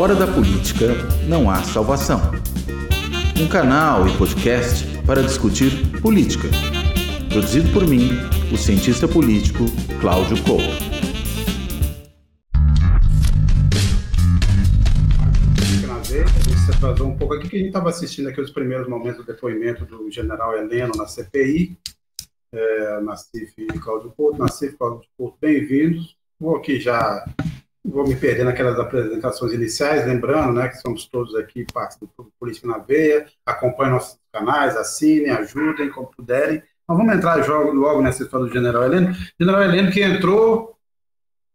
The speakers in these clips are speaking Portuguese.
Fora da política não há salvação. Um canal e podcast para discutir política. Produzido por mim, o cientista político Cláudio Couto. Você atrasou um pouco aqui, que a gente estava assistindo aqui os primeiros momentos do depoimento do general Heleno na CPI, é, Nassif e Cláudio Couto. Nassif Cláudio Couto, bem-vindos. Vou aqui já vou me perder naquelas apresentações iniciais, lembrando né, que somos todos aqui parte do Política na Veia, acompanhem nossos canais, assinem, ajudem como puderem. Então vamos entrar logo nessa história do General Heleno. General Heleno que entrou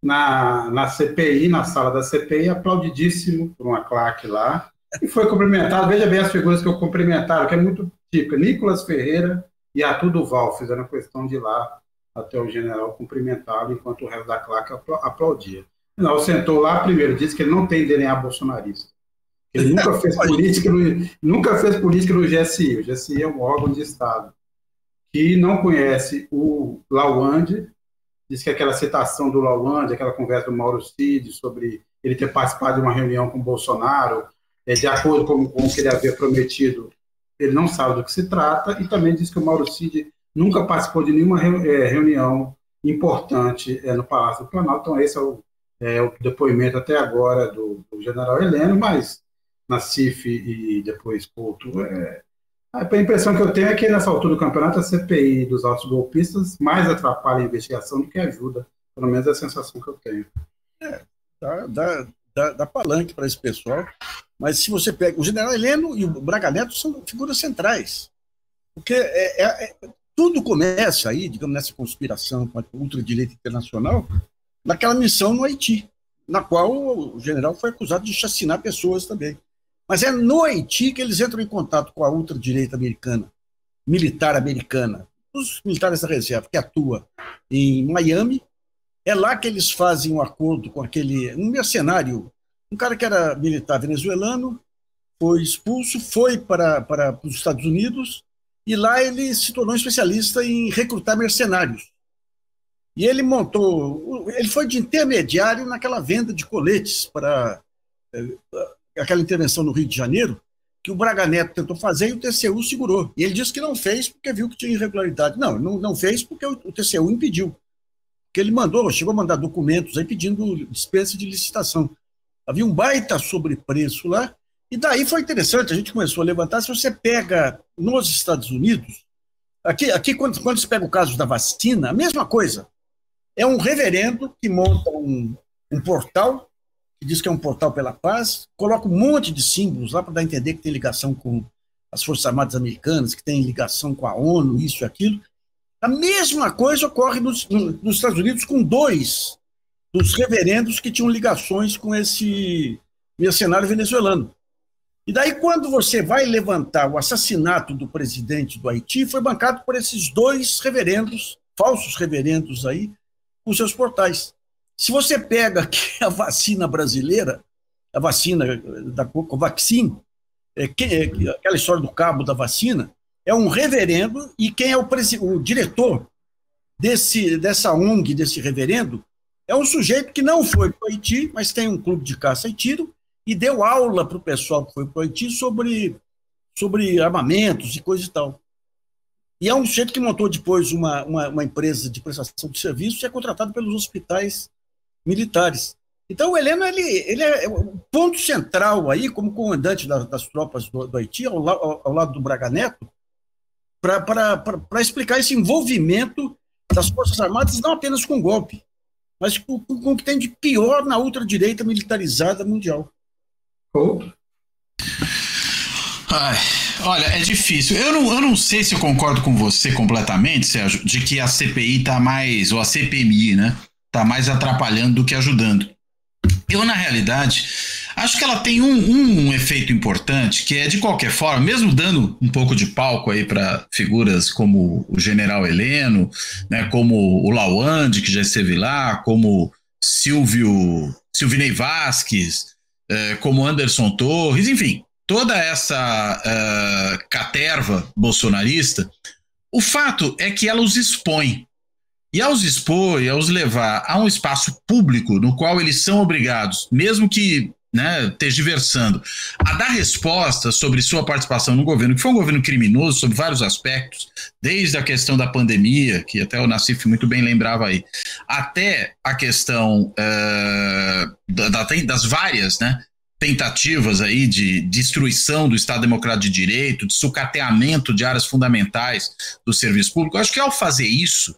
na, na CPI, na sala da CPI, aplaudidíssimo por uma claque lá, e foi cumprimentado. Veja bem as figuras que eu cumprimentaram, que é muito típico. Nicolas Ferreira e Arthur Duval fizeram questão de ir lá até o general cumprimentá-lo, enquanto o resto da claque aplaudia. Não, sentou lá primeiro, disse que ele não tem DNA bolsonarista. Ele nunca fez política no, nunca fez política no GSI. O GSI é um órgão de Estado que não conhece o Lawande, diz que aquela citação do Lawande, aquela conversa do Mauro Cid sobre ele ter participado de uma reunião com o Bolsonaro, é, de acordo com, com o que ele havia prometido, ele não sabe do que se trata, e também diz que o Mauro Cid nunca participou de nenhuma é, reunião importante é, no Palácio do Planalto, então esse é o é, o depoimento até agora do, do general Heleno, mas na CIF e depois Couto. É, a impressão que eu tenho é que nessa altura do campeonato a CPI dos altos golpistas mais atrapalha a investigação do que ajuda. Pelo menos é a sensação que eu tenho. É, dá, dá, dá, dá palanque para esse pessoal. Mas se você pega. O general Heleno e o Braga Neto são figuras centrais. Porque é, é, é, tudo começa aí, digamos, nessa conspiração com a ultradireita internacional, naquela missão no Haiti, na qual o general foi acusado de chacinar pessoas também. Mas é no Haiti que eles entram em contato com a ultradireita americana, militar americana, os militares da reserva, que atua em Miami. É lá que eles fazem um acordo com aquele um mercenário, um cara que era militar venezuelano, foi expulso, foi para, para os Estados Unidos, e lá ele se tornou especialista em recrutar mercenários e ele montou, ele foi de intermediário naquela venda de coletes para eh, aquela intervenção no Rio de Janeiro, que o Braga Neto tentou fazer e o TCU segurou. E ele disse que não fez porque viu que tinha irregularidade. Não, não, não fez porque o, TCU impediu. Porque ele mandou, chegou a mandar documentos aí pedindo dispensa de licitação. Havia um baita sobrepreço lá, e daí foi interessante, a gente começou a levantar. Se você pega nos Estados Unidos, aqui, aqui quando, quando se pega o caso da vacina, a mesma coisa. É um reverendo que monta um, um portal, que diz que é um portal pela paz, coloca um monte de símbolos lá para dar a entender que tem ligação com as Forças Armadas Americanas, que tem ligação com a ONU, isso e aquilo. A mesma coisa ocorre nos, nos Estados Unidos com dois dos reverendos que tinham ligações com esse mercenário venezuelano. E daí, quando você vai levantar o assassinato do presidente do Haiti, foi bancado por esses dois reverendos, falsos reverendos aí, com seus portais. Se você pega a vacina brasileira, a vacina da Covaxin, é, que, é, aquela história do cabo da vacina, é um reverendo e quem é o, o diretor desse, dessa ONG, desse reverendo, é um sujeito que não foi para o Haiti, mas tem um clube de caça e tiro e deu aula para o pessoal que foi para o Haiti sobre, sobre armamentos e coisa e tal. E é um sujeito que montou depois uma, uma, uma, empresa de prestação de serviços e é contratado pelos hospitais militares. Então, o Heleno ele, ele é o ponto central aí, como comandante das, das tropas do, do Haiti, ao, ao, ao, lado do Braga Neto, para explicar esse envolvimento das Forças Armadas, não apenas com golpe, mas com, com o que tem de pior na ultradireita militarizada mundial. Outro. Ai, olha, é difícil. Eu não, eu não sei se eu concordo com você completamente, Sérgio, de que a CPI tá mais, ou a CPMI, né? Tá mais atrapalhando do que ajudando. Eu, na realidade, acho que ela tem um, um efeito importante, que é, de qualquer forma, mesmo dando um pouco de palco aí para figuras como o general Heleno, né, como o Lawande, que já esteve lá, como Silvio, Silvinei Vasques, eh, como Anderson Torres, enfim, toda essa uh, caterva bolsonarista, o fato é que ela os expõe. E ao os expor e ao os levar a um espaço público no qual eles são obrigados, mesmo que né, tergiversando, a dar respostas sobre sua participação no governo, que foi um governo criminoso sob vários aspectos, desde a questão da pandemia, que até o Nassif muito bem lembrava aí, até a questão uh, da, das várias né, tentativas aí de destruição do Estado Democrático de Direito, de sucateamento de áreas fundamentais do serviço público. Eu acho que ao fazer isso,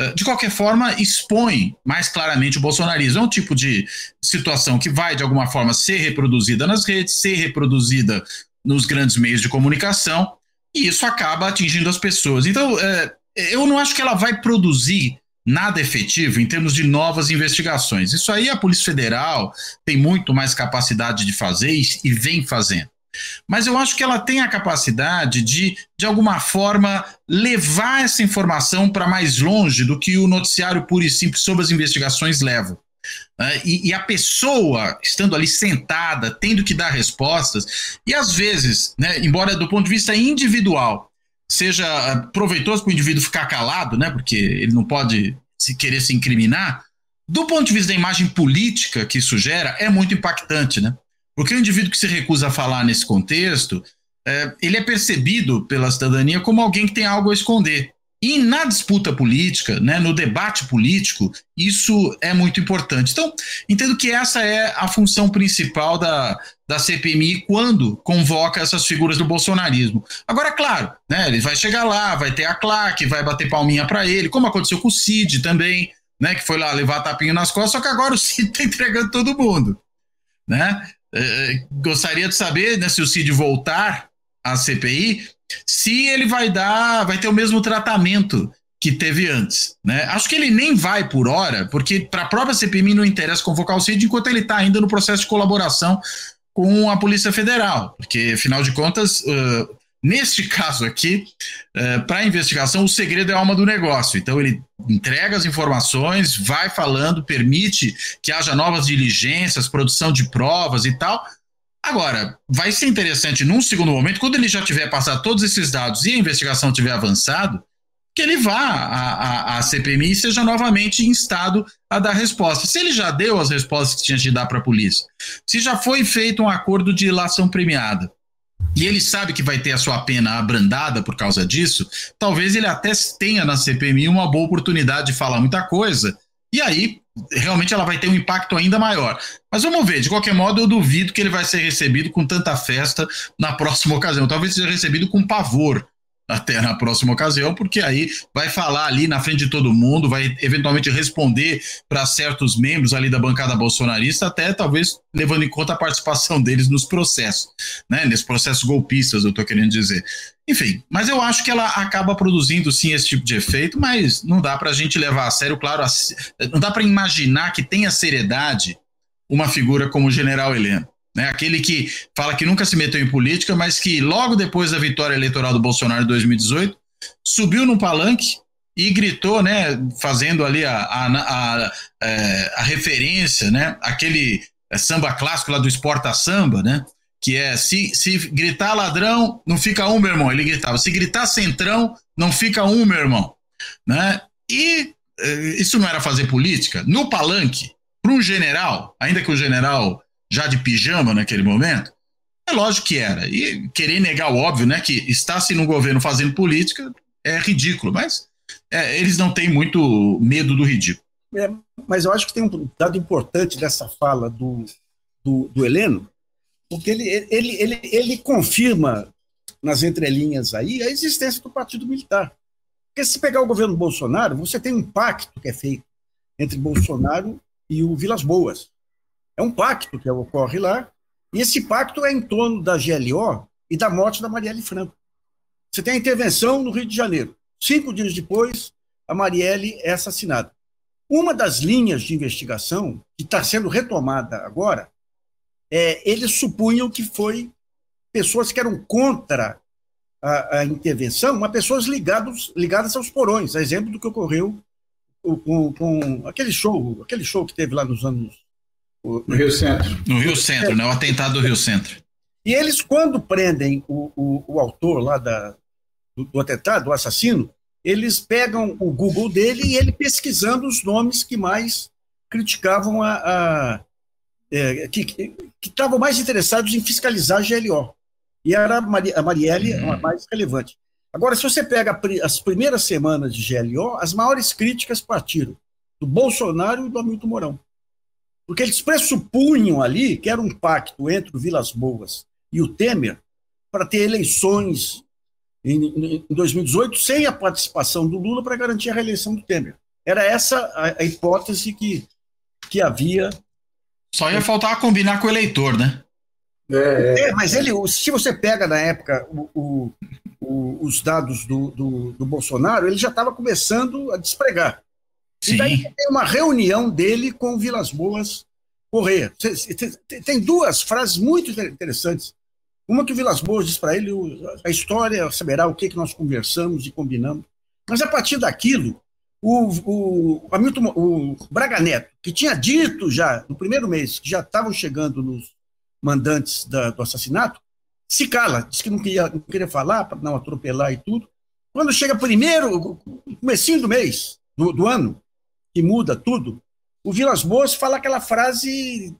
eh, de qualquer forma, expõe mais claramente o bolsonarismo. É um tipo de situação que vai, de alguma forma, ser reproduzida nas redes, ser reproduzida nos grandes meios de comunicação, e isso acaba atingindo as pessoas. Então, é, eu não acho que ela vai produzir nada efetivo em termos de novas investigações. Isso aí a Polícia Federal tem muito mais capacidade de fazer e, vem fazendo. Mas eu acho que ela tem a capacidade de, de alguma forma, levar essa informação para mais longe do que o noticiário puro e simples sobre as investigações leva. Uh, e, e, a pessoa estando ali sentada, tendo que dar respostas, e às vezes, né, embora do ponto de vista individual, seja ah, proveitoso para o indivíduo ficar calado, né, porque ele não pode se querer se incriminar, do ponto de vista da imagem política que isso gera, é muito impactante, né? Porque o indivíduo que se recusa a falar nesse contexto, é, ele é percebido pela cidadania como alguém que tem algo a esconder. E na disputa política, né, no debate político, isso é muito importante. Então, entendo que essa é a função principal da, da CPMI quando convoca essas figuras do bolsonarismo. Agora, claro, né, ele vai chegar lá, vai ter a claque, vai bater palminha para ele, como aconteceu com o Cid também, né, que foi lá levar tapinho nas costas, só que agora o Cid está entregando todo mundo. Né? É, gostaria de saber né, se o Cid voltar à CPI, se ele vai dar, vai ter o mesmo tratamento que teve antes. Né? Acho que ele nem vai por hora, porque para a própria CPMI não interessa convocar o Cid enquanto ele está ainda no processo de colaboração com a Polícia Federal, porque afinal de contas uh, Neste caso aqui, é, para a investigação, o segredo é a alma do negócio. Então, ele entrega as informações, vai falando, permite que haja novas diligências, produção de provas e tal. Agora, vai ser interessante, num segundo momento, quando ele já tiver passado todos esses dados e a investigação tiver avançado, que ele vá à, à, à CPMI e seja novamente instado a dar resposta. Se ele já deu as respostas que tinha de dar para a polícia, se já foi feito um acordo de ilação premiada, e ele sabe que vai ter a sua pena abrandada por causa disso, talvez ele até tenha na CPMI uma boa oportunidade de falar muita coisa, e aí realmente ela vai ter um impacto ainda maior. Mas vamos ver, de qualquer modo, eu duvido que ele vai ser recebido com tanta festa na próxima ocasião. Talvez seja recebido com pavor até na próxima ocasião, porque aí vai falar ali na frente de todo mundo, vai eventualmente responder para certos membros ali da bancada bolsonarista, até talvez levando em conta a participação deles nos processos, né? Nesses processos golpistas, eu estou querendo dizer. Enfim, mas eu acho que ela acaba produzindo sim esse tipo de efeito, mas não dá para a gente levar a sério, claro, não dá para imaginar que tenha seriedade uma figura como o general Heleno. Né? Aquele que fala que nunca se meteu em política, mas que logo depois da vitória eleitoral do Bolsonaro em 2018, subiu no palanque e gritou, né, fazendo ali a, a, a, é, a referência, né, aquele é, samba clássico lá do Esporta Samba, né, que é se, se gritar ladrão, não fica um, meu irmão. Ele gritava, se gritar centrão, não fica um, meu irmão. Né? E é, isso não era fazer política? No palanque, para um general, ainda que o general já de pijama naquele momento? É lógico que era. E querer negar o óbvio, né? Que está-se no governo fazendo política é ridículo, mas é, eles não têm muito medo do ridículo. É, mas eu acho que tem um dado importante dessa fala do, do, do Heleno, porque ele, ele, ele, ele confirma nas entrelinhas aí a existência do Partido Militar. Porque se pegar o governo Bolsonaro, você tem um pacto que é feito entre Bolsonaro e o Vilas Boas. É um pacto que ocorre lá, e esse pacto é em torno da GLO e da morte da Marielle Franco. Você tem a intervenção no Rio de Janeiro. Cinco dias depois, a Marielle é assassinada. Uma das linhas de investigação, que está sendo retomada agora, é, eles supunham que foi pessoas que eram contra a, a intervenção, mas pessoas ligados, ligadas aos porões, a exemplo do que ocorreu com, com, aquele show, aquele show que teve lá nos anos no Rio Centro. No Rio Centro, né? O atentado do Rio Centro. E eles, quando prendem o, o, o autor lá da, do, do atentado, o assassino, eles pegam o Google dele e ele pesquisando os nomes que mais criticavam a, a é, que estavam mais interessados em fiscalizar a GLO. E era a, Mari, a Marielle a mais relevante. Agora, se você pega as primeiras semanas de GLO, as maiores críticas partiram do Bolsonaro e do Hamilton Mourão. Porque eles pressupunham ali que era um pacto entre o Vilas Boas e o Temer para ter eleições em, 2018 sem a participação do Lula para garantir a reeleição do Temer. Era essa a, a hipótese que, que havia. Só ia faltar combinar com o eleitor, né? É, é mas ele, se você pega na época o, o, o, os dados do, do, do, Bolsonaro, ele já estava começando a despregar. Sim. E daí tem uma reunião dele com o Vilas Boas Correia. Tem duas frases muito interessantes uma que o Vilas Boas diz para ele, a história saberá o que, que nós conversamos e combinamos. Mas a partir daquilo, o, o, Hamilton, o Braga Neto, que tinha dito já no primeiro mês que já estavam chegando nos mandantes da, do assassinato, se cala, diz que não queria, não queria falar para não atropelar e tudo. Quando chega primeiro, comecinho do mês, do, do ano, que muda tudo, o Vilas Boas fala aquela frase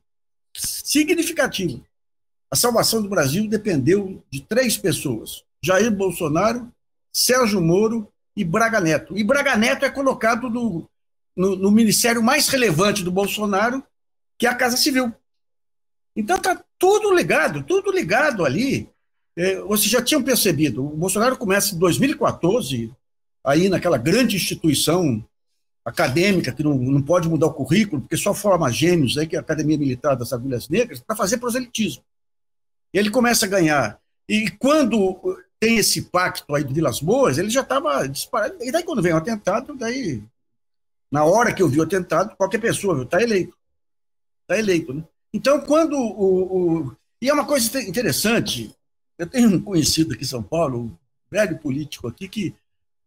significativa. A salvação do Brasil dependeu de três pessoas: Jair Bolsonaro, Sérgio Moro e Braga Neto. E Braga Neto é colocado no, no, no ministério mais relevante do Bolsonaro, que é a Casa Civil. Então está tudo ligado, tudo ligado ali. É, vocês já tinham percebido, o Bolsonaro começa em 2014, aí naquela grande instituição acadêmica que não, não pode mudar o currículo, porque só forma gênios, aí, que é a Academia Militar das Agulhas Negras, para fazer proselitismo. Ele começa a ganhar. E quando tem esse pacto aí do Vilas Boas, ele já estava disparado. E daí, quando vem o atentado, daí, na hora que eu vi o atentado, qualquer pessoa está eleito. Está eleito. Né? Então, quando o, o, E é uma coisa interessante, eu tenho um conhecido aqui em São Paulo, um velho político aqui, que,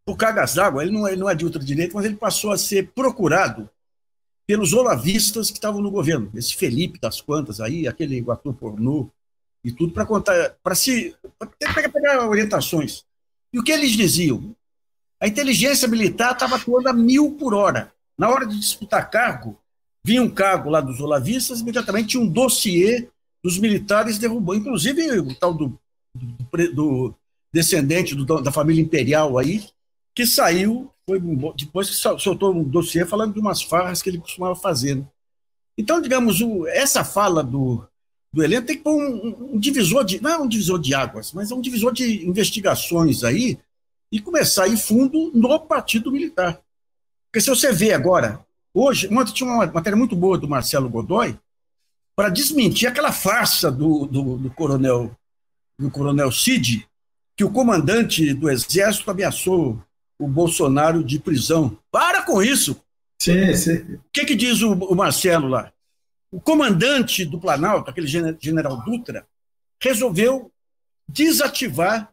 por cargas d'água, ele não, ele não é de ultradireita, mas ele passou a ser procurado pelos olavistas que estavam no governo. Esse Felipe das Quantas aí, aquele ator pornô, e tudo para contar, para se para pegar orientações. E o que eles diziam? A inteligência militar estava atuando a mil por hora. Na hora de disputar cargo, vinha um cargo lá dos olavistas, imediatamente tinha um dossiê dos militares derrubou, inclusive o tal do, do, do descendente do, da família imperial aí, que saiu, foi, depois que soltou um dossiê falando de umas farras que ele costumava fazer. Né? Então, digamos, o, essa fala do, do elenco tem que pôr um, um, divisor de. Não é um divisor de águas, mas é um divisor de investigações aí e começar a ir fundo no Partido Militar. Porque se você vê agora, hoje, ontem tinha uma matéria muito boa do Marcelo Godoy para desmentir aquela farsa do, do, do, coronel do coronel Cid, que o comandante do Exército ameaçou o Bolsonaro de prisão. Para com isso! Sim, sim. O que, que diz o, o Marcelo lá? o comandante do Planalto, aquele general Dutra, resolveu desativar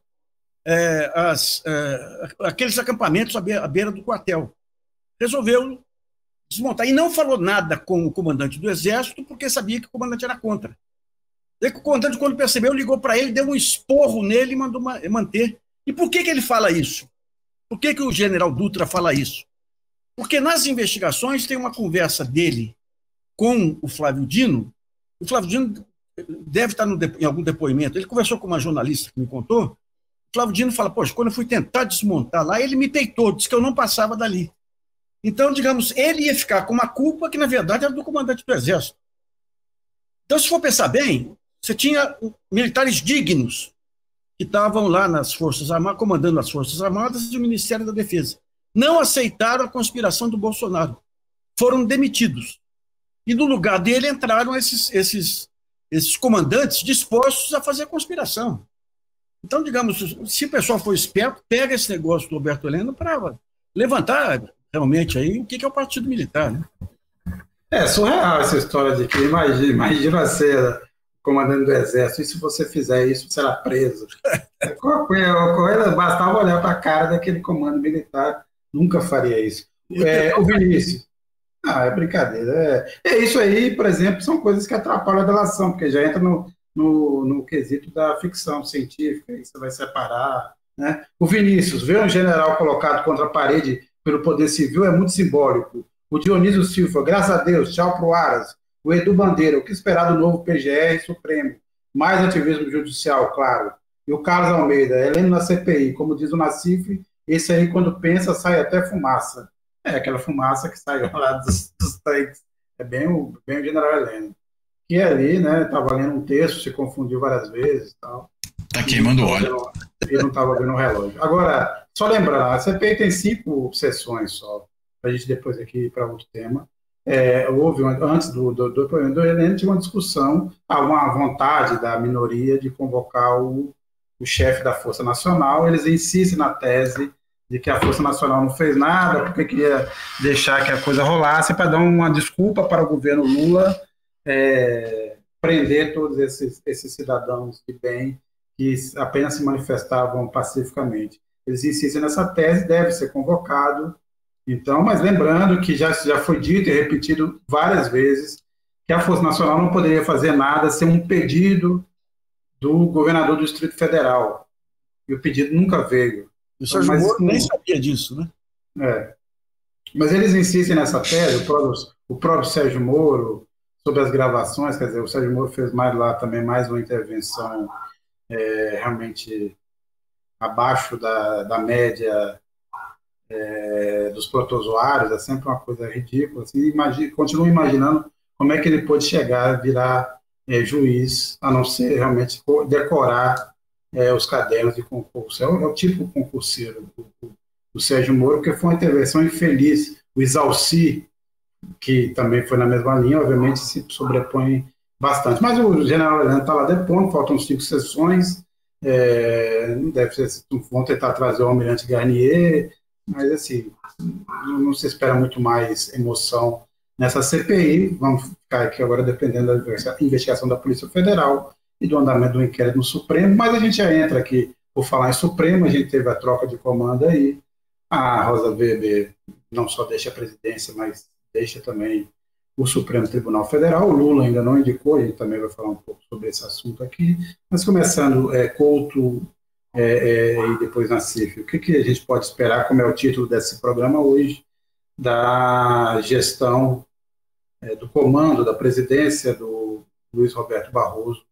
é, as, é, aqueles acampamentos à beira, à beira do quartel. Resolveu desmontar. E não falou nada com o comandante do Exército, porque sabia que o comandante era contra. E o comandante, quando percebeu, ligou para ele, deu um esporro nele e mandou manter. E por que, que ele fala isso? Por que, que o general Dutra fala isso? Porque nas investigações tem uma conversa dele com o Flávio Dino, o Flávio Dino deve estar em algum depoimento, ele conversou com uma jornalista que me contou, o Flávio Dino fala, poxa, quando eu fui tentar desmontar lá, ele me peitou, disse que eu não passava dali. Então, digamos, ele ia ficar com uma culpa que, na verdade, era do comandante do Exército. Então, se for pensar bem, você tinha militares dignos que estavam lá nas Forças Armadas, comandando as Forças Armadas e o Ministério da Defesa. Não aceitaram a conspiração do Bolsonaro. Foram demitidos. E no lugar dele entraram esses, esses, esses comandantes dispostos a fazer a conspiração. Então, digamos, se o pessoal for esperto, pega esse negócio do Roberto Heleno para levantar realmente aí o que é o Partido Militar. Né? É surreal essa história de que imagina, imagina você comandante do Exército, e se você fizer isso, será preso. Coisa, bastava olhar para a cara daquele comando militar, nunca faria isso. É, o Vinícius, ah, é brincadeira. É, é isso aí, por exemplo, são coisas que atrapalham a relação, porque já entra no, no, no quesito da ficção científica, aí você vai separar. Né? O Vinícius, ver um general colocado contra a parede pelo poder civil é muito simbólico. O Dionísio Silva, graças a Deus, tchau pro Aras. O Edu Bandeira, o que esperar do novo PGR Supremo? Mais ativismo judicial, claro. E o Carlos Almeida, Heleno na CPI, como diz o Nacife, esse aí, quando pensa, sai até fumaça. É aquela fumaça que saiu lá dos, dos tanques. É bem o, bem o general Heleno. Que ali, né, estava lendo um texto, se confundiu várias vezes tal. Tá queimando óleo. E não estava vendo o relógio. Agora, só lembrando, a CPI tem cinco sessões só, para a gente depois aqui para outro tema. É, houve, antes do, do, do do tinha uma discussão, uma vontade da minoria de convocar o, o chefe da Força Nacional. Eles insistem na tese de que a Força Nacional não fez nada, porque queria deixar que a coisa rolasse, para dar uma desculpa para o governo Lula é, prender todos esses, esses cidadãos de bem que apenas se manifestavam pacificamente. Eles insistem nessa tese, deve ser convocado. Então, mas lembrando que já, já foi dito e repetido várias vezes que a Força Nacional não poderia fazer nada sem um pedido do governador do Distrito Federal. E o pedido nunca veio. O Sérgio mas, Moro nem sabia disso, né? É. Mas eles insistem nessa tese, o próprio, o próprio Sérgio Moro, sobre as gravações, quer dizer, o Sérgio Moro fez mais lá também mais uma intervenção é, realmente abaixo da, da média é, dos protozoários, é sempre uma coisa ridícula. Assim, continuo imaginando como é que ele pode chegar a virar é, juiz, a não ser realmente decorar é, os cadernos de concurso. É o, é o tipo concurseiro do, do, Sérgio Moro, porque foi uma intervenção infeliz. O Isalci, que também foi na mesma linha, obviamente se sobrepõe bastante. Mas o general Heleno está lá depondo, faltam cinco sessões, é, deve ser, vão tentar trazer o almirante Garnier, mas assim, não se espera muito mais emoção nessa CPI. Vamos ficar aqui agora dependendo da investigação da Polícia Federal e do andamento do inquérito no Supremo, mas a gente já entra aqui por falar em Supremo, a gente teve a troca de comando aí. A Rosa Weber não só deixa a presidência, mas deixa também o Supremo Tribunal Federal. O Lula ainda não indicou, a gente também vai falar um pouco sobre esse assunto aqui. Mas começando, é, Couto é, é, e depois Nassif, o que, que a gente pode esperar, como é o título desse programa hoje, da gestão é, do comando da presidência do Luiz Roberto Barroso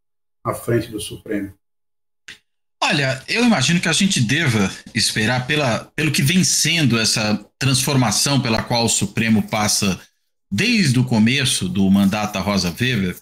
à frente do Supremo? Olha, eu imagino que a gente deva esperar pela, pelo que vem sendo essa transformação pela qual o Supremo passa desde o começo do mandato da Rosa Weber,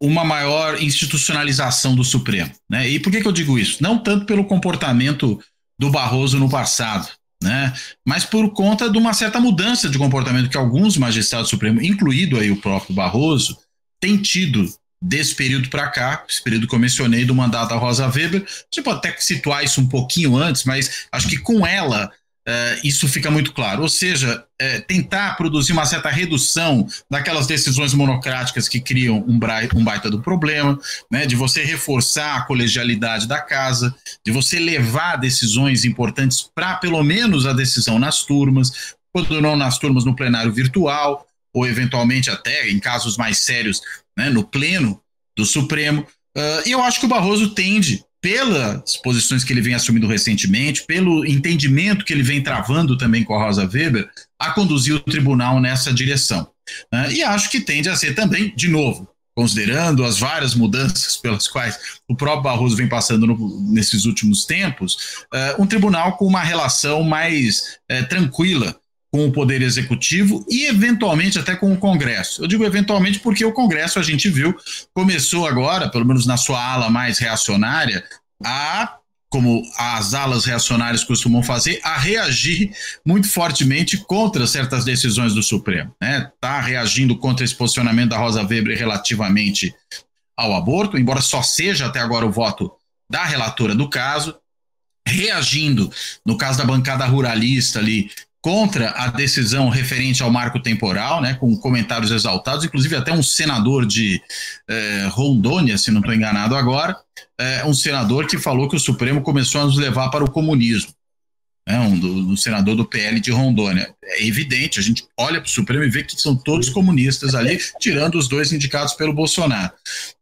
uma maior institucionalização do Supremo. Né? E por que, que eu digo isso? Não tanto pelo comportamento do Barroso no passado, né? mas por conta de uma certa mudança de comportamento que alguns magistrados do Supremo, incluído aí o próprio Barroso, têm tido desse período para cá, esse período que eu mencionei do mandato da Rosa Weber. Você pode até situar isso um pouquinho antes, mas acho que com ela Uh, isso fica muito claro. Ou seja, uh, tentar produzir uma certa redução daquelas decisões monocráticas que criam um, um baita do problema, né, de você reforçar a colegialidade da casa, de você levar decisões importantes para pelo menos a decisão nas turmas, quando não nas turmas no plenário virtual, ou eventualmente até em casos mais sérios né, no pleno do Supremo. Uh, eu acho que o Barroso tende pelas posições que ele vem assumindo recentemente, pelo entendimento que ele vem travando também com a Rosa Weber, a conduzir o tribunal nessa direção. Né? E acho que tende a ser também, de novo, considerando as várias mudanças pelas quais o próprio Barroso vem passando no, nesses últimos tempos, uh, um tribunal com uma relação mais uh, tranquila com o Poder Executivo e, eventualmente, até com o Congresso. Eu digo eventualmente porque o Congresso, a gente viu, começou agora, pelo menos na sua ala mais reacionária, a como as alas reacionárias costumam fazer, a reagir muito fortemente contra certas decisões do Supremo. Está né? Tá reagindo contra esse posicionamento da Rosa Weber relativamente ao aborto, embora só seja até agora o voto da relatora do caso, reagindo, no caso da bancada ruralista ali, contra a decisão referente ao marco temporal, né, com comentários exaltados, inclusive até um senador de eh, Rondônia, se não estou enganado agora, eh, um senador que falou que o Supremo começou a nos levar para o comunismo né, um do, do, senador do PL de Rondônia. É evidente, a gente olha para o Supremo e vê que são todos comunistas ali, tirando os dois indicados pelo Bolsonaro.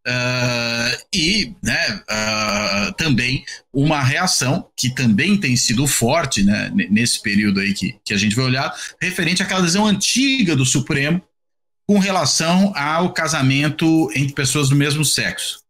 Uh, e né, uh, também uma reação que também tem sido forte né, nesse período aí que, que a gente vai olhar, referente àquela decisão antiga do Supremo com relação ao casamento entre pessoas do mesmo sexo.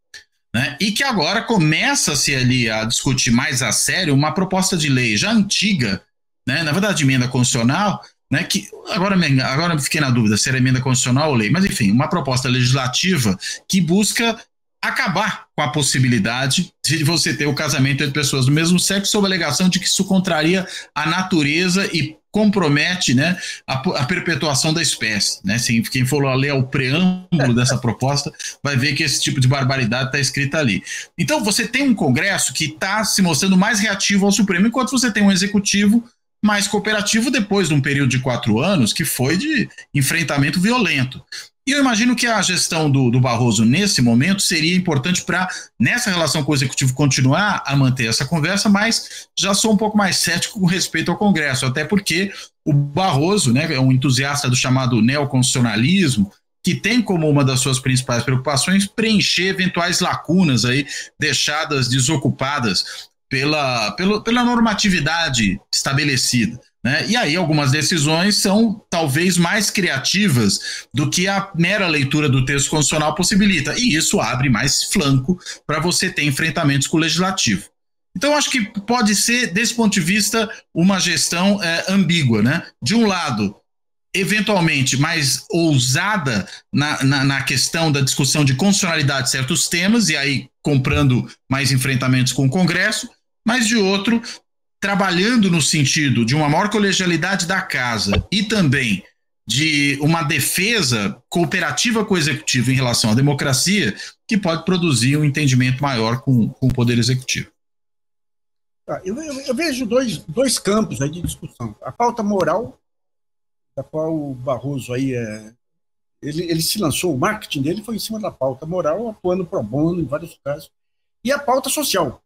Né? E que agora começa-se ali a discutir mais a sério uma proposta de lei já antiga, né? na verdade, emenda constitucional, né? que agora, agora fiquei na dúvida se era emenda constitucional ou lei, mas enfim, uma proposta legislativa que busca acabar com a possibilidade de você ter o casamento entre pessoas do mesmo sexo sob a alegação de que isso contraria a natureza e compromete né, a, a perpetuação da espécie. Né? Se, quem for ler o preâmbulo dessa proposta vai ver que esse tipo de barbaridade está escrita ali. Então você tem um Congresso que está se mostrando mais reativo ao Supremo, enquanto você tem um Executivo mais cooperativo depois de um período de quatro anos que foi de enfrentamento violento. E eu imagino que a gestão do, do Barroso nesse momento seria importante para, nessa relação com o Executivo, continuar a manter essa conversa, mas já sou um pouco mais cético com respeito ao Congresso, até porque o Barroso né, é um entusiasta do chamado neoconstitucionalismo, que tem como uma das suas principais preocupações preencher eventuais lacunas aí deixadas desocupadas pela, pela, pela normatividade estabelecida. Né? E aí, algumas decisões são talvez mais criativas do que a mera leitura do texto constitucional possibilita. E isso abre mais flanco para você ter enfrentamentos com o legislativo. Então, acho que pode ser, desse ponto de vista, uma gestão é, ambígua. Né? De um lado, eventualmente mais ousada na, na, na, questão da discussão de constitucionalidade de certos temas, e aí comprando mais enfrentamentos com o Congresso, mas de outro, trabalhando no sentido de uma maior colegialidade da casa e também de uma defesa cooperativa com o executivo em relação à democracia, que pode produzir um entendimento maior com, com o poder executivo. Ah, eu, eu, eu, vejo dois, dois campos aí de discussão. A pauta moral, da qual o Barroso aí é, ele, ele se lançou, o marketing dele foi em cima da pauta moral, atuando pro bono em vários casos, e a pauta social,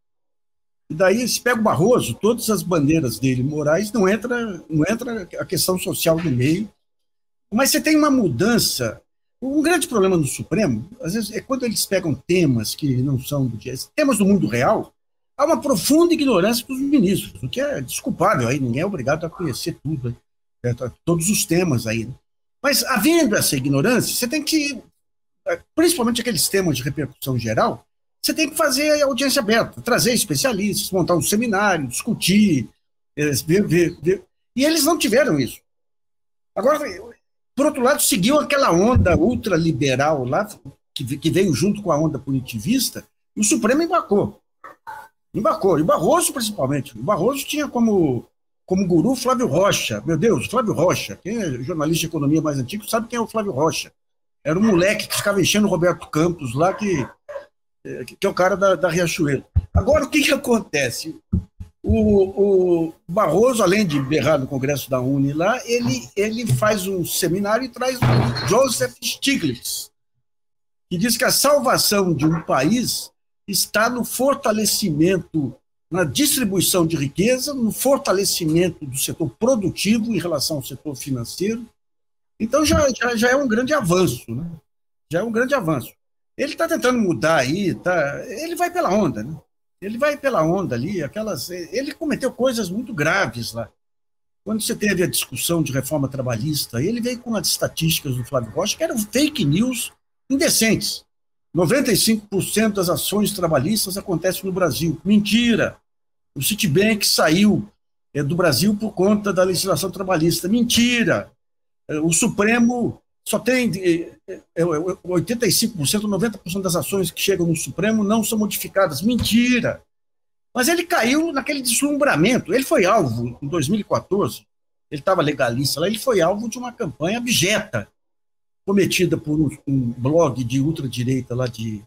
e daí, se pega o Barroso, todas as bandeiras dele morais, não entra, não entra a questão social do meio. Mas você tem uma mudança. Um grande problema no Supremo, às vezes, é quando eles pegam temas que não são do dia, temas do mundo real, há uma profunda ignorância dos ministros, o que é desculpável aí, ninguém é obrigado a conhecer tudo, né? todos os temas aí. Né? Mas, havendo essa ignorância, você tem que, principalmente aqueles temas de repercussão geral, você tem que fazer audiência aberta, trazer especialistas, montar um seminário, discutir, é, ver, ver, ver. E eles não tiveram isso. Agora, por outro lado, seguiu aquela onda ultraliberal lá, que, que veio junto com a onda punitivista, e o Supremo embarcou. Embarcou. E o Barroso, principalmente. O Barroso tinha como, como guru Flávio Rocha. Meu Deus, Flávio Rocha. Quem é jornalista de economia mais antigo sabe quem é o Flávio Rocha. Era um moleque que ficava enchendo o Roberto Campos lá, que que é o cara da, da Riachuelo. Agora, o que, que acontece? O, o, Barroso, além de berrar no Congresso da Uni lá, ele, ele faz um seminário e traz o Joseph Stiglitz, que diz que a salvação de um país está no fortalecimento, na distribuição de riqueza, no fortalecimento do setor produtivo em relação ao setor financeiro. Então já, já, já é um grande avanço, né? já é um grande avanço. Ele está tentando mudar aí, tá? ele vai pela onda, né? Ele vai pela onda ali, aquelas. Ele cometeu coisas muito graves lá. Quando você teve a discussão de reforma trabalhista, ele veio com as estatísticas do Flávio Rocha, que eram fake news indecentes. 95% das ações trabalhistas acontecem no Brasil. Mentira! O Citibank saiu é, do Brasil por conta da legislação trabalhista. Mentira! É, o Supremo só tem 85%, 90% das ações que chegam no Supremo não são modificadas. Mentira! Mas ele caiu naquele deslumbramento. Ele foi alvo, em 2014, ele estava legalista lá, ele foi alvo de uma campanha abjeta, cometida por um, um blog de ultradireita lá de,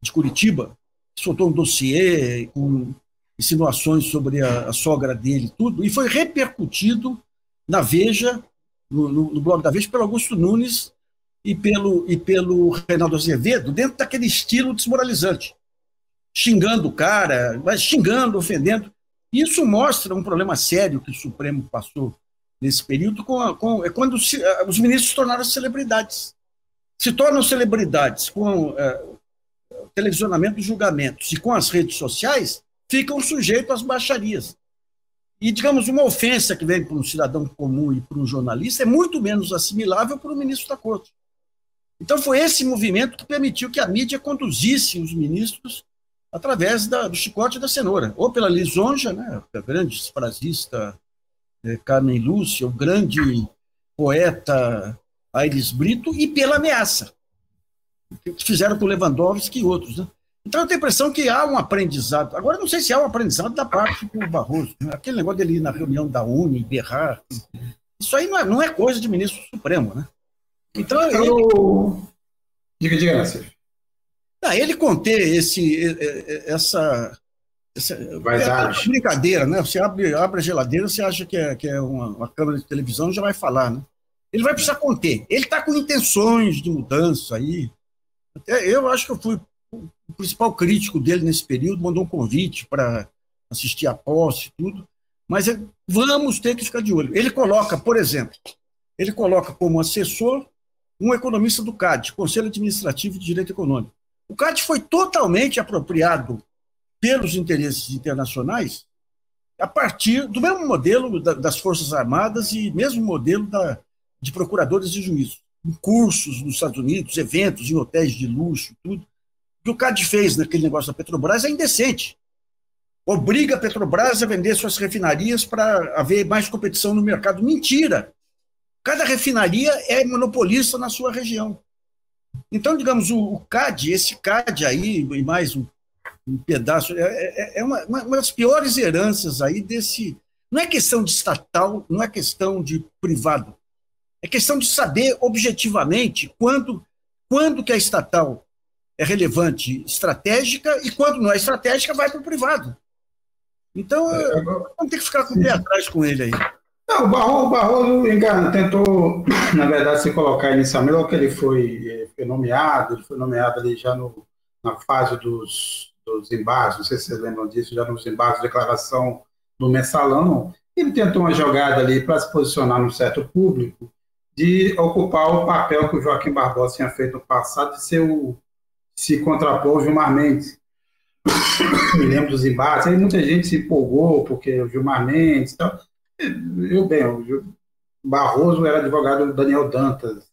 de Curitiba, que soltou um dossiê com insinuações sobre a, a sogra dele tudo, e foi repercutido na Veja no, no, no blog da Vez pelo Augusto Nunes e pelo, e pelo Reinaldo Azevedo, dentro daquele estilo desmoralizante, xingando o cara, mas xingando, ofendendo. Isso mostra um problema sério que o Supremo passou nesse período, com, a, com é quando se, os ministros se tornaram celebridades. Se tornam celebridades com é, televisionamento dos julgamentos e com as redes sociais, ficam sujeitos às baixarias. E, digamos, uma ofensa que vem para um cidadão comum e para um jornalista é muito menos assimilável para o ministro da Corte. Então, foi esse movimento que permitiu que a mídia conduzisse os ministros através da, do chicote da cenoura, ou pela lisonja, né, a grande frasista é, Carmen Lúcia, o grande poeta Aires Brito, e pela ameaça, que fizeram com Lewandowski e outros. Né? Então, eu tenho a impressão que há um aprendizado. Agora, não sei se há um aprendizado da parte do Barroso. Né? Aquele negócio dele ir na reunião da Uni, berrar. Isso aí não é, não é coisa de ministro supremo, né? Então, eu... ele... Diga, diga, Nassif. Ah, ele conter esse, essa, essa é brincadeira, né? Você abre, abre a geladeira, você acha que é, que é uma, uma câmera de televisão, já vai falar, né? Ele vai precisar conter. Ele está com intenções de mudança aí. Até eu acho que eu fui o principal crítico dele nesse período, mandou um convite para assistir a posse e tudo. Mas é, vamos ter que ficar de olho. Ele coloca, por exemplo, ele coloca como assessor um economista do CAD, Conselho Administrativo de Direito Econômico. O CAD foi totalmente apropriado pelos interesses internacionais a partir do mesmo modelo das Forças Armadas e mesmo modelo da, de procuradores e juízes. Em cursos nos Estados Unidos, eventos em hotéis de luxo, tudo. O que o CAD fez naquele negócio da Petrobras é indecente. Obriga a Petrobras a vender suas refinarias para haver mais competição no mercado. Mentira! Cada refinaria é monopolista na sua região. Então, digamos, o, CAD, esse CAD aí, e mais um, um pedaço, é, é, é uma, uma, das piores heranças aí desse. Não é questão de estatal, não é questão de privado. É questão de saber objetivamente quando, quando que a estatal é relevante, estratégica, e quando não é estratégica, vai para o privado. Então, é, vamos ter que ficar com o pé atrás com ele aí. Não, o Barroso, Barroso tentou, na verdade, se colocar inicialmente, logo que ele foi, eh, foi nomeado, ele foi nomeado ali já no, na fase dos, dos embargos, não sei se vocês lembram disso, já nos embargos de declaração do mensalão, ele tentou uma jogada ali para se posicionar no certo público, de ocupar o papel que o Joaquim Barbosa tinha feito no passado, de ser o, se contrapor ao Gilmar Mendes. Me lembro dos embates, aí muita gente se empolgou, porque o Gilmar Mendes e tal, eu bem, o Barroso era advogado do Daniel Dantas.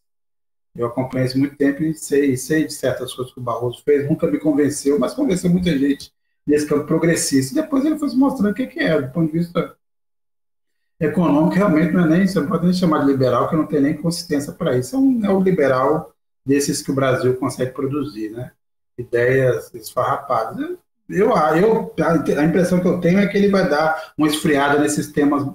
Eu acompanhei isso muito tempo e sei, sei de certas coisas que o Barroso fez, nunca me convenceu, mas convenceu muita gente nesse campo progressista. Depois ele foi se mostrando o que, que é, do ponto de vista econômico, realmente não é nem, você não pode nem chamar de liberal, que não tem nem consistência para isso. É um, é um liberal desses que o Brasil consegue produzir, né? Ideias esfarrapadas. Eu, eu, a impressão que eu tenho é que ele vai dar uma esfriada nesses temas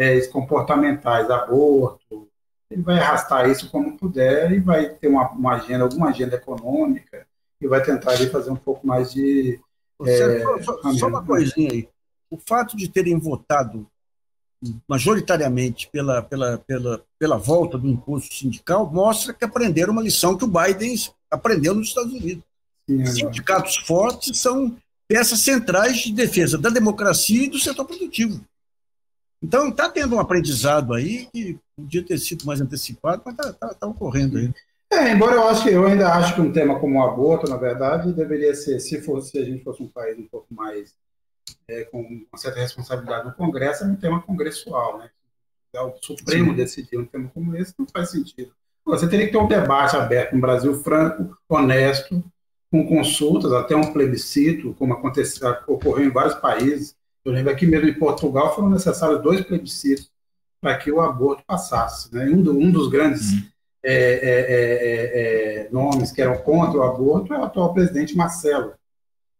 é, comportamentais, aborto, ele vai arrastar isso como puder e vai ter uma, uma agenda, alguma agenda econômica e vai tentar ali, fazer um pouco mais de. É, só, só, uma coisinha aí. O fato de terem votado majoritariamente pela, pela, pela, pela volta do imposto sindical mostra que aprenderam uma lição que o Biden aprendeu nos Estados Unidos. Sim, Sindicatos fortes são peças centrais de defesa da democracia e do setor produtivo. Então, está tendo um aprendizado aí que podia ter sido mais antecipado, mas está tá, tá ocorrendo aí. É, embora eu acho que eu ainda acho que um tema como o aborto, na verdade, deveria ser, se fosse se a gente fosse um país um pouco mais é, com uma certa responsabilidade no Congresso, é um tema congressual, né? O Supremo Sim. decidir um tema como esse não faz sentido. Você teria que ter um debate aberto no Brasil franco, honesto, com consultas, até um plebiscito, como aconteceu, ocorreu em vários países, eu lembro aqui mesmo em Portugal foram necessários dois plebiscitos para que o aborto passasse. Né? Um, do, um, dos grandes uhum. é, é, é, é, nomes que eram contra o aborto é o atual presidente Marcelo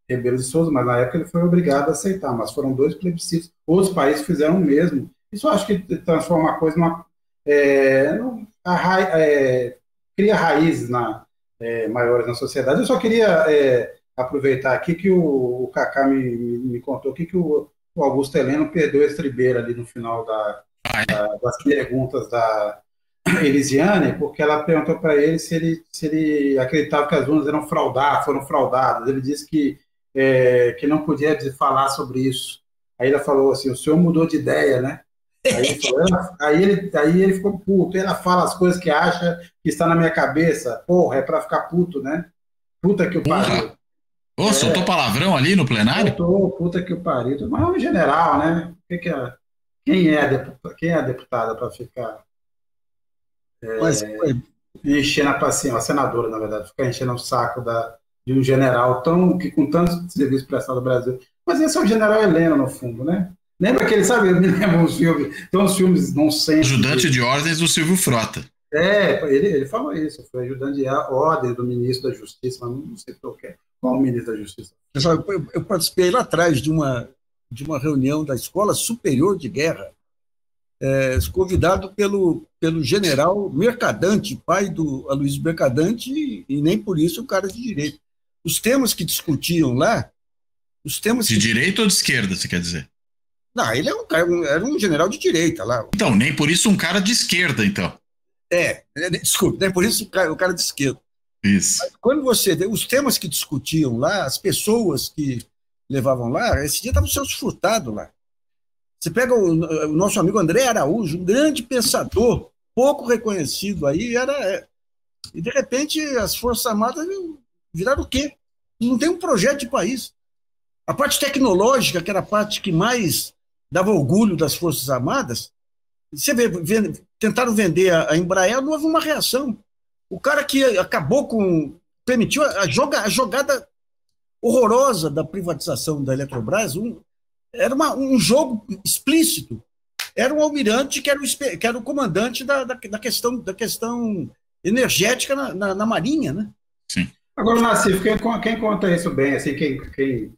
Rebelo de Souza, mas na época ele foi obrigado a aceitar. Mas foram dois plebiscitos. Outros países fizeram o mesmo. Isso acho que transforma a coisa numa. É, a ra, cria raízes na, maiores na sociedade. Eu só queria aproveitar aqui que o, o Kaká me, me, contou aqui que o, o Augusto Heleno perdeu a estribeira ali no final da, da, das perguntas da Elisiane, porque ela perguntou para ele se ele, se ele acreditava que as urnas eram fraudadas, foram fraudadas. Ele disse que, é, que não podia falar sobre isso. Aí ela falou assim: o senhor mudou de ideia, né? Aí ele, falou, ela, aí, ele, aí ele ficou puto. Ela fala as coisas que acha que está na minha cabeça. Porra, é para ficar puto, né? Puta que o pariu. Ô, oh, soltou palavrão ali no plenário? Soltou, puta que o pariu. Mas é um general, né? Que que é, quem, é deputada, quem é a deputada para ficar. É... Mas, enchendo a paciência, a senadora, na verdade, ficar enchendo o saco da, de um general tão, que com tantos serviços prestados no Brasil. Mas esse é o general Helena, no fundo, né? Lembra que ele, sabe, me lembra uns filmes, tem uns filmes nonsense. Ajudante de ordens do Silvio Frota. É, ele, ele falou isso, foi ajudante de ordem do ministro da Justiça, mas não sei qual, é, qual o ministro da Justiça. Eu, eu participei lá atrás de uma, de uma reunião da Escola Superior de Guerra, é, convidado pelo, pelo general Mercadante, pai do Aloysio Mercadante, e, e nem por isso o cara de direito. Os temas que discutiam lá, os temas de que... direita ou de esquerda, você quer dizer? Não, ele é um, era um general de direita lá. Então, nem por isso um cara de esquerda, então. É, é desculpe, nem por isso o cara, o cara de esquerda. Isso. Mas quando você. Os temas que discutiam lá, as pessoas que levavam lá, esse dia estavam sendo furtados lá. Você pega o, o, nosso amigo André Araújo, um grande pensador, pouco reconhecido aí, era. É, e de repente as Forças Armadas viraram o quê? Não tem um projeto de país. A parte tecnológica, que era a parte que mais dava orgulho das Forças Armadas, você vê, vê tentaram vender a, a Embraer, não houve uma reação. O cara que acabou com. permitiu a, joga, a jogada horrorosa da privatização da Eletrobras, um, era uma, um jogo explícito. Era um almirante que era o, que era o comandante da, da, da questão, da questão energética na, na, na Marinha, né? Sim. Agora, Nassif, quem, quem conta isso bem, assim, quem, quem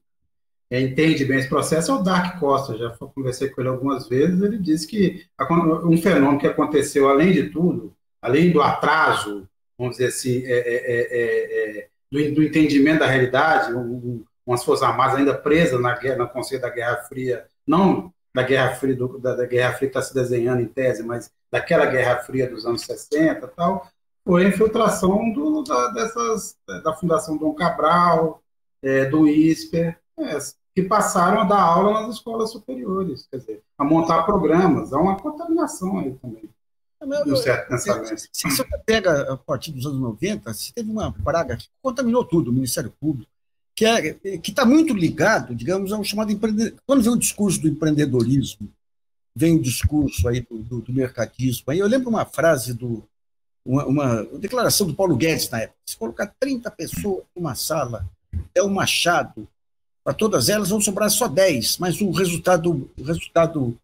entende bem esse processo é o Dark Costa. Já conversei com ele algumas vezes. Ele disse que um fenômeno que aconteceu, além de tudo, além do atraso, vamos dizer assim, é, é, é, é do, do, entendimento da realidade, um, umas forças armadas ainda presas na guerra, no conceito da Guerra Fria, não da Guerra Fria do, da, da, Guerra Fria está se desenhando em tese, mas daquela Guerra Fria dos anos 60 tal, foi a infiltração do, da, dessas, da Fundação Dom Cabral, é, do ISPER, é, que passaram a dar aula nas escolas superiores, quer dizer, a montar programas. Há uma contaminação aí também. É, de um certo pensamento. Se, se você pega a partir dos anos 90, se teve uma praga que contaminou tudo, o Ministério Público, que é, está muito ligado, digamos, ao chamado empreendedor. Quando vem o discurso do empreendedorismo, vem o discurso aí do, do, do mercadismo. Aí eu lembro uma frase do uma, uma, declaração do Paulo Guedes na época. Se colocar 30 pessoas numa sala, é um machado, para todas elas vão sobrar só 10, mas o resultado, o resultado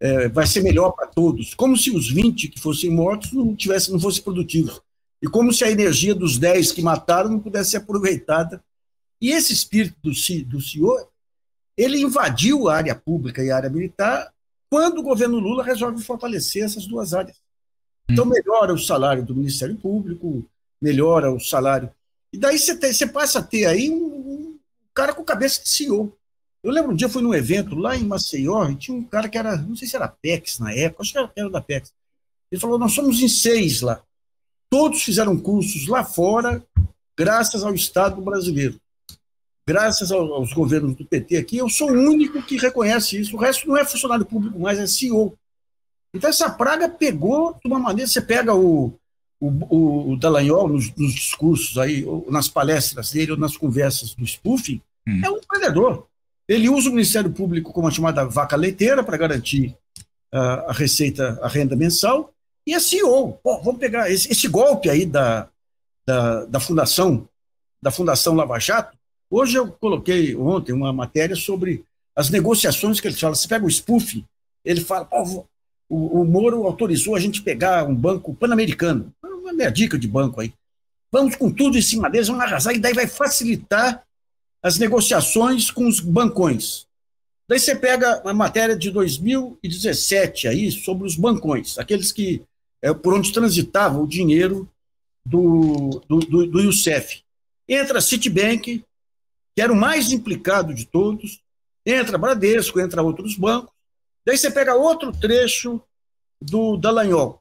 é, vai ser melhor para todos. Como se os 20 que fossem mortos não, tivessem, não fossem produtivos. E como se a energia dos 10 que mataram não pudesse ser aproveitada. E esse espírito do, do senhor, ele invadiu a área pública e a área militar quando o governo Lula resolve fortalecer essas duas áreas. Então, hum. melhora o salário do Ministério Público, melhora o salário. E daí você, tem, você passa a ter aí um, cara com cabeça de CEO. Eu lembro um dia, fui num evento lá em Maceió, e tinha um cara que era, não sei se era PEX na época, acho que era, era da PEX. Ele falou: Nós somos em seis lá. Todos fizeram cursos lá fora, graças ao Estado brasileiro. Graças aos governos do PT aqui, eu sou o único que reconhece isso. O resto não é funcionário público mais, é CEO. Então, essa praga pegou de uma maneira. Você pega o, o, o Dallagnol nos, nos, discursos aí, nas palestras dele ou nas conversas do spoofing, hum. é um empreendedor. Ele usa o Ministério Público como a chamada vaca leiteira para garantir uh, a receita, a renda mensal, e é CEO. Pô, vamos pegar esse, esse golpe aí da, da, da, Fundação da Fundação Lava Jato. Hoje eu coloquei ontem uma matéria sobre as negociações que ele fala. Você pega o spoofing, ele fala, o, o Moro autorizou a gente pegar um banco pan-americano uma minha dica de banco aí. Vamos com tudo em cima deles, vamos arrasar, e daí vai facilitar as negociações com os bancões. Daí você pega a matéria de 2017 aí sobre os bancões, aqueles que é, por onde transitava o dinheiro do, do, do, do Youssef. Entra Citibank, que era o mais implicado de todos, entra Bradesco, entra outros bancos. Daí você pega outro trecho do Dallagnol,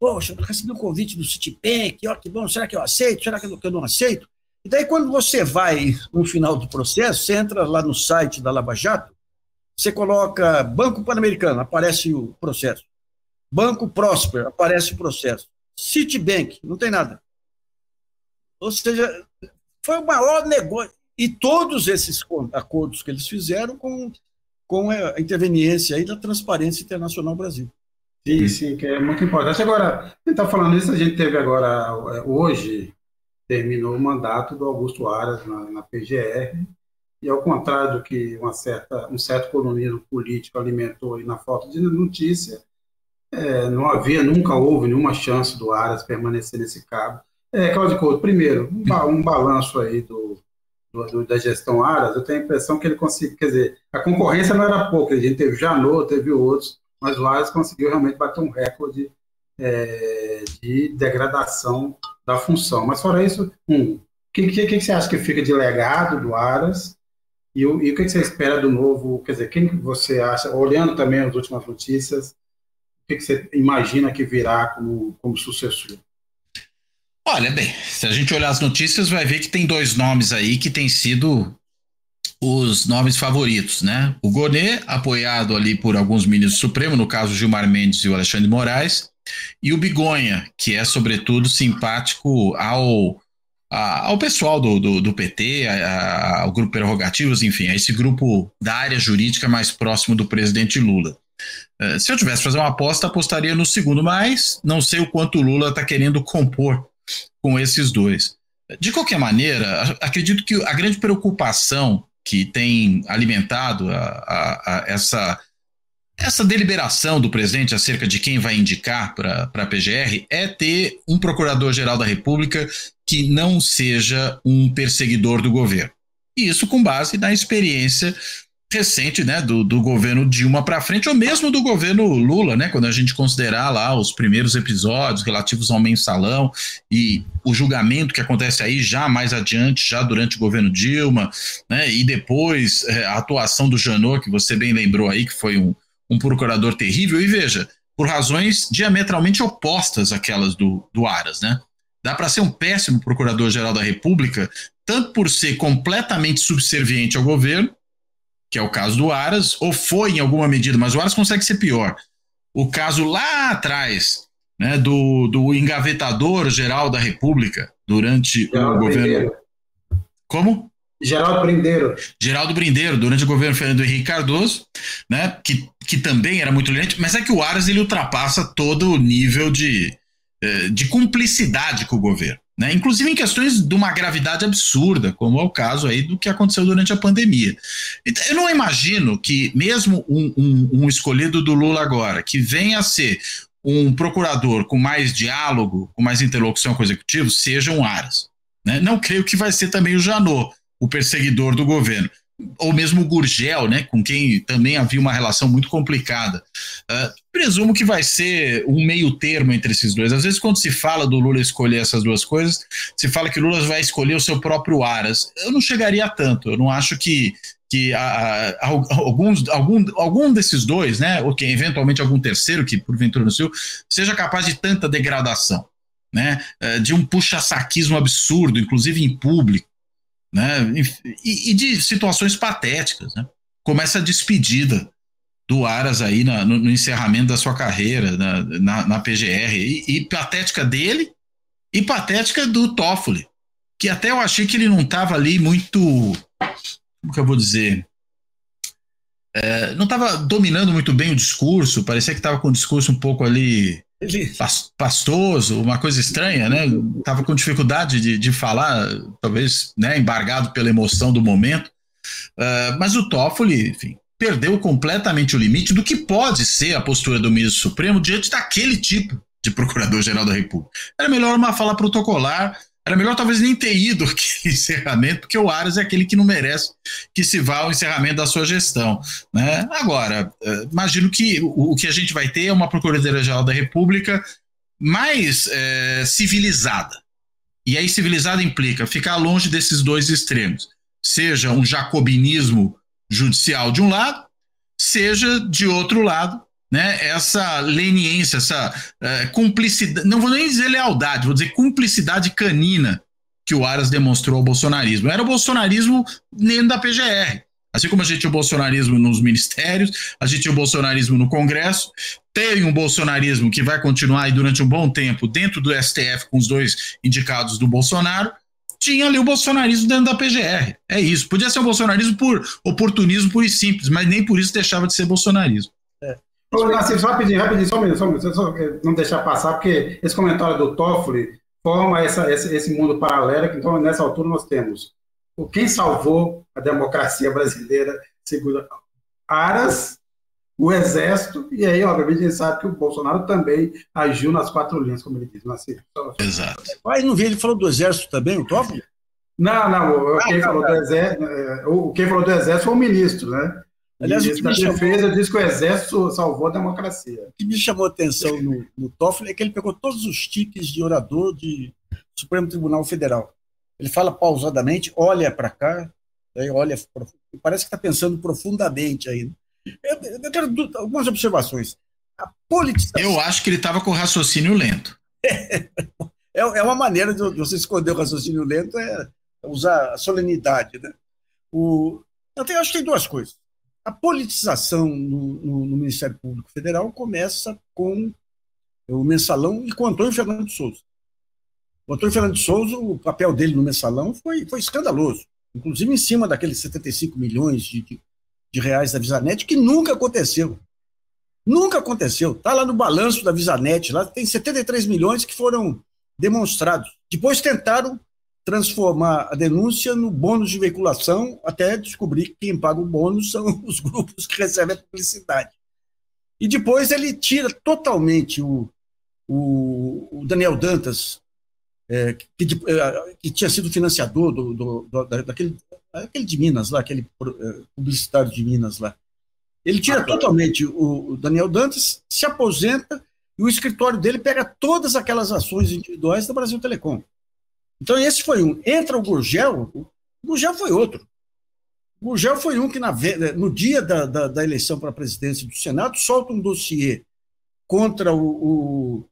Poxa, eu recebi um convite do Citibank, ó, que bom, será que eu aceito? Será que eu não aceito? E daí, quando você vai no final do processo, você entra lá no site da Lava Jato, você coloca Banco Pan-Americano, aparece o processo. Banco Prosper, aparece o processo. Citibank, não tem nada. Ou seja, foi o maior negócio. E todos esses acordos que eles fizeram com, com a interveniência aí da Transparência Internacional Brasil. Sim, sim, que é muito importante. Agora, a gente está falando isso, a gente teve agora, é, hoje, terminou o mandato do Augusto Aras na, na PGR, e ao contrário do que uma certa, um certo colonismo político alimentou na falta de notícia, é, não havia, nunca houve nenhuma chance do Aras permanecer nesse cabo. É, Cláudio Couto, primeiro, um, um balanço aí do, do, do, da gestão Aras, eu tenho a impressão que ele conseguiu, quer dizer, a concorrência não era pouca, a gente teve Janot, teve outros, mas o Aras conseguiu realmente bater um recorde é, de degradação da função. Mas fora isso, um, o que, que, que, você acha que fica de legado do Aras e, o, e o que, que você espera do novo, quer dizer, quem você acha, olhando também as últimas notícias, o que, que você imagina que virá como, como sucessor? Olha, bem, se a gente olhar as notícias, vai ver que tem dois nomes aí que têm sido os nomes favoritos, né? O Gonê, apoiado ali por alguns ministros do Supremo, no caso Gilmar Mendes e o Alexandre Moraes, e o Bigonha, que é sobretudo simpático ao, a, ao pessoal do, do, do PT, a, a, ao grupo Prerrogativos, enfim, a esse grupo da área jurídica mais próximo do presidente Lula. Uh, se eu tivesse que fazer uma aposta, apostaria no segundo, mas não sei o quanto o Lula está querendo compor com esses dois. De qualquer maneira, acredito que a grande preocupação que tem alimentado a, a, a essa, essa deliberação do presidente acerca de quem vai indicar para a PGR é ter um procurador-geral da República que não seja um perseguidor do governo. E isso com base na experiência recente, né, do, do governo Dilma para frente, ou mesmo do governo Lula, né, quando a gente considerar lá os primeiros episódios relativos ao mensalão e o julgamento que acontece aí já mais adiante, já durante o governo Dilma, né, e depois é, a atuação do Janot, que você bem lembrou aí, que foi um, um procurador terrível, e veja, por razões diametralmente opostas àquelas do, do Aras, né. Dá para ser um péssimo procurador-geral da República, tanto por ser completamente subserviente ao governo, que é o caso do Aras, ou foi em alguma medida, mas o Aras consegue ser pior. O caso lá atrás, né, do, do engavetador geral da República durante Geraldo o governo. Brindeiro. Como? Geraldo Brindeiro. Geraldo Brindeiro, durante o governo Fernando Henrique Cardoso, né, que, que também era muito lento, mas é que o Aras ele ultrapassa todo o nível de, eh, de cumplicidade com o governo né? inclusive em questões de uma gravidade absurda, como é o caso aí do que aconteceu durante a pandemia. Então, eu não imagino que mesmo um, um, um escolhido do Lula agora, que venha a ser um procurador com mais diálogo, com mais interlocução com o executivo, seja um Aras. Né? Não creio que vai ser também o Janot, o perseguidor do governo ou mesmo o Gurgel, né, com quem também havia uma relação muito complicada. Uh, presumo que vai ser um meio termo entre esses dois. Às vezes, quando se fala do Lula escolher essas duas coisas, se fala que Lula vai escolher o seu próprio Aras. Eu não chegaria a tanto. Eu não acho que que a, a, alguns, algum, algum desses dois, né, ou que eventualmente algum terceiro que porventura no seu, seja capaz de tanta degradação, né, eh, de um puxa-saquismo absurdo, inclusive em público, né? E, e de situações patéticas, né? Começa a despedida do Aras aí na, no, no, encerramento da sua carreira na, na, na PGR e, e, patética dele e patética do Toffoli, que até eu achei que ele não estava ali muito, como que eu vou dizer, é, não estava dominando muito bem o discurso, parecia que estava com o discurso um pouco ali pastoso, uma coisa estranha, né? Tava com dificuldade de, de falar, talvez, né, embargado pela emoção do momento. Uh, mas o Toffoli, enfim, perdeu completamente o limite do que pode ser a postura do ministro Supremo diante daquele tipo de procurador-geral da República. Era melhor uma fala protocolar era melhor talvez nem ter ido aquele encerramento, porque o Aras é aquele que não merece que se vá ao encerramento da sua gestão. Né? Agora, eh, imagino que o, que a gente vai ter é uma Procuradoria-Geral da República mais é, civilizada. E aí, civilizada implica ficar longe desses dois extremos. Seja um jacobinismo judicial de um lado, seja de outro lado, né, essa leniência, essa uh, cumplicidade, não vou nem dizer lealdade, vou dizer cumplicidade canina que o Aras demonstrou ao bolsonarismo. Era o bolsonarismo dentro da PGR. Assim como a gente tinha o bolsonarismo nos ministérios, a gente tinha o bolsonarismo no Congresso, tem um bolsonarismo que vai continuar aí durante um bom tempo dentro do STF com os dois indicados do Bolsonaro, tinha ali o bolsonarismo dentro da PGR. É isso. Podia ser o bolsonarismo por oportunismo puro e simples, mas nem por isso deixava de ser bolsonarismo. É. Ô, Nassif, rapidinho, rapidinho, só um minuto, só um minuto, só, não deixar passar, porque esse comentário do Toffoli forma essa, esse, esse mundo paralelo, que então nessa altura nós temos o quem salvou a democracia brasileira, segundo Aras, o Exército, e aí, obviamente, a gente sabe que o Bolsonaro também agiu nas quatro linhas, como ele diz. Nassif. Exato. Mas não vi, ele falou do Exército também, o Toffoli? Não, não, Ah, quem, não, falou não. do exército, é, o, quem falou do Exército foi o ministro, né? Aliás, o o que ministro da me chamou- Defesa disse que o Exército salvou a democracia. O que me chamou a atenção no, no Toffoli é que ele pegou todos os tiques de orador de Supremo Tribunal Federal. Ele fala pausadamente, olha para cá, aí olha, parece que está pensando profundamente aí. né? Eu, eu quero du- algumas observações. A politização Eu acho que ele estava com raciocínio lento. é, é uma maneira de você esconder o raciocínio lento, é usar a solenidade. Né? O, eu tenho- acho que tem duas coisas. A politização no, no- no Ministério Público Federal começa com o mensalão e com Antônio Fernando de Souza. O Antônio Fernando de Souza, o papel dele no mensalão foi, foi escandaloso, inclusive em cima daqueles 75 milhões de, de, de reais da Visanet, que nunca aconteceu. Nunca aconteceu. Está lá no balanço da Visanet, lá tem 73 milhões que foram demonstrados. Depois tentaram transformar a denúncia no bônus de veiculação, até descobrir que quem paga o bônus são os grupos que recebem a publicidade. E depois ele tira totalmente o, o, o Daniel Dantas, é, que, é, que tinha sido financiador do, do- do- da- daquele, aquele de Minas lá, aquele é, publicitário de Minas lá. Ele tira totalmente o, o Daniel Dantas, se aposenta e o escritório dele pega todas aquelas ações individuais da Brasil Telecom. Então, esse foi um. Entra o Gurgel, o Gurgel foi outro. O Gurgel foi um que, na no dia da, da, da eleição para a presidência do Senado, solta um dossiê contra o,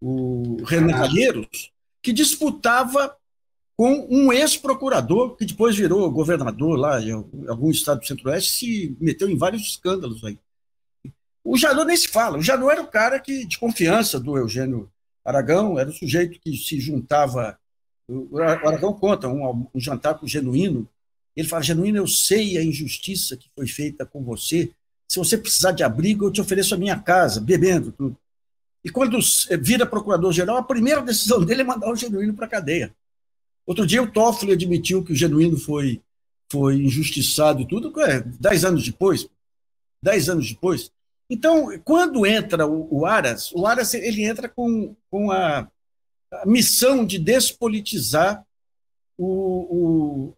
o, o Renan. Calheiros, que disputava com um ex-procurador, que depois virou governador lá em algum estado do Centro-Oeste, se meteu em vários escândalos aí. O Janot nem se fala. O Janot era o cara que, de confiança do Eugênio Aragão, era o sujeito que se juntava. O Aragão conta um, um jantar com o Genuíno. Ele fala: Genuíno, eu sei a injustiça que foi feita com você. Se você precisar de abrigo, eu te ofereço a minha casa, bebendo tudo. E quando vira procurador-geral, a primeira decisão dele é mandar o Genuíno para a cadeia. Outro dia o Toffoli admitiu que o Genuíno foi, foi injustiçado e tudo, é, dez anos depois. Dez anos depois. Então, quando entra o, o Aras, o Aras ele entra com, com a, a missão de despolitizar o, o,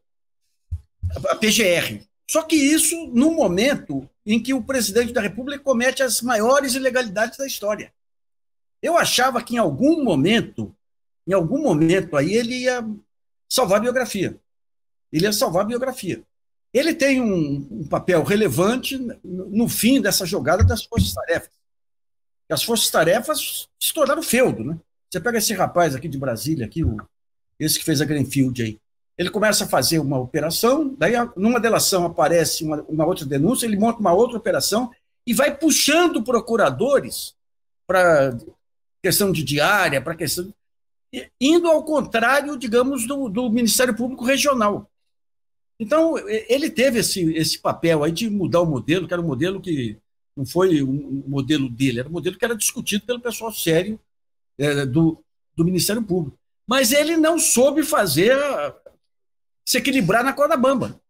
a PGR. Só que isso no momento em que o presidente da República comete as maiores ilegalidades da história. Eu achava que em algum momento, em algum momento aí ele ia salvar a biografia. Ele ia salvar a biografia. Ele tem um, um papel relevante no, fim dessa jogada das forças-tarefas. As forças-tarefas se tornaram feudo, né? Você pega esse rapaz aqui de Brasília, aqui, o, esse que fez a Greenfield aí. Ele começa a fazer uma operação, daí numa delação aparece uma, uma outra denúncia, ele monta uma outra operação e vai puxando procuradores para questão de diária, para questão. indo ao contrário, digamos, do, do Ministério Público Regional. Então, ele teve esse, esse papel aí de mudar o modelo, que era um modelo que não foi um modelo dele, era um modelo que era discutido pelo pessoal sério é, do, do Ministério Público. Mas ele não soube fazer se equilibrar na corda bamba.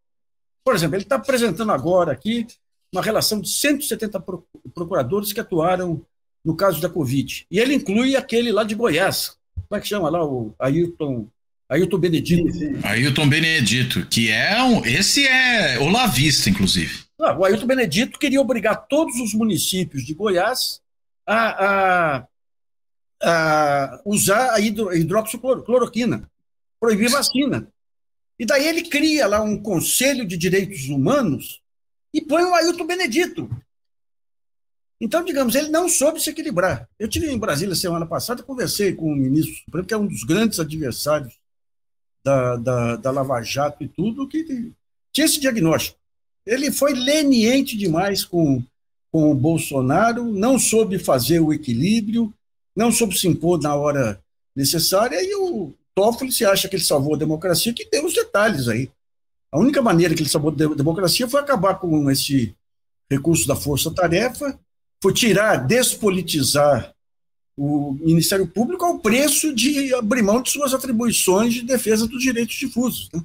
Por exemplo, ele está apresentando agora aqui uma relação de 170 procuradores que atuaram no caso da Covid. E ele inclui aquele lá de Goiás. Como é que chama lá? O Ailton, Ailton Benedito. Sim, sim. Ailton Benedito, que é um. Esse é olavista, inclusive. Ah, o Ailton Benedito queria obrigar todos os municípios de Goiás a, a, a usar a hidro, hidroxicloroquina, proibir vacina. E daí ele cria lá um Conselho de Direitos Humanos e põe o Ailton Benedito. Então, digamos, ele não soube se equilibrar. Eu tive em Brasília semana passada, conversei com o ministro Supremo, que é um dos grandes adversários da, da, da Lava Jato e tudo, que tinha esse diagnóstico. Ele foi leniente demais com, com o Bolsonaro, não soube fazer o equilíbrio, não soube se impor na hora necessária, e o Toffoli se acha que ele salvou a democracia, que deu os detalhes aí. A única maneira que ele salvou a democracia foi acabar com esse recurso da força-tarefa, foi tirar, despolitizar o Ministério Público ao preço de abrir mão de suas atribuições de defesa dos direitos difusos. Né?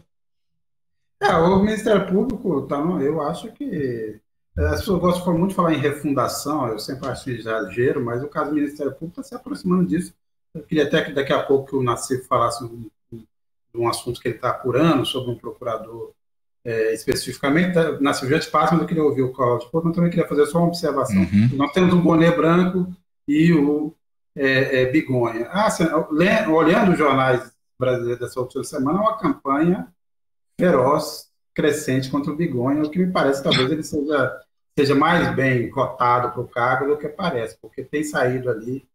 É, o Ministério Público, tá, eu acho que. É, as pessoas gostam muito de falar em refundação, eu sempre acho exagero, mas o caso do Ministério Público está se aproximando disso. Eu queria até que daqui a pouco que o Nassif falasse de um assunto que ele está apurando sobre um procurador é, especificamente. Tá, Nassif já te passa, mas eu queria ouvir o Cláudio, mas também queria fazer só uma observação. Uhum. Nós temos um boné branco e o é, é, Bigonha. Ah, olhando os jornais brasileiros dessa última semana, é uma campanha feroz, crescente contra o Bigonha, o que me parece talvez ele seja, seja mais bem cotado para o cargo do que parece, porque tem saído ali,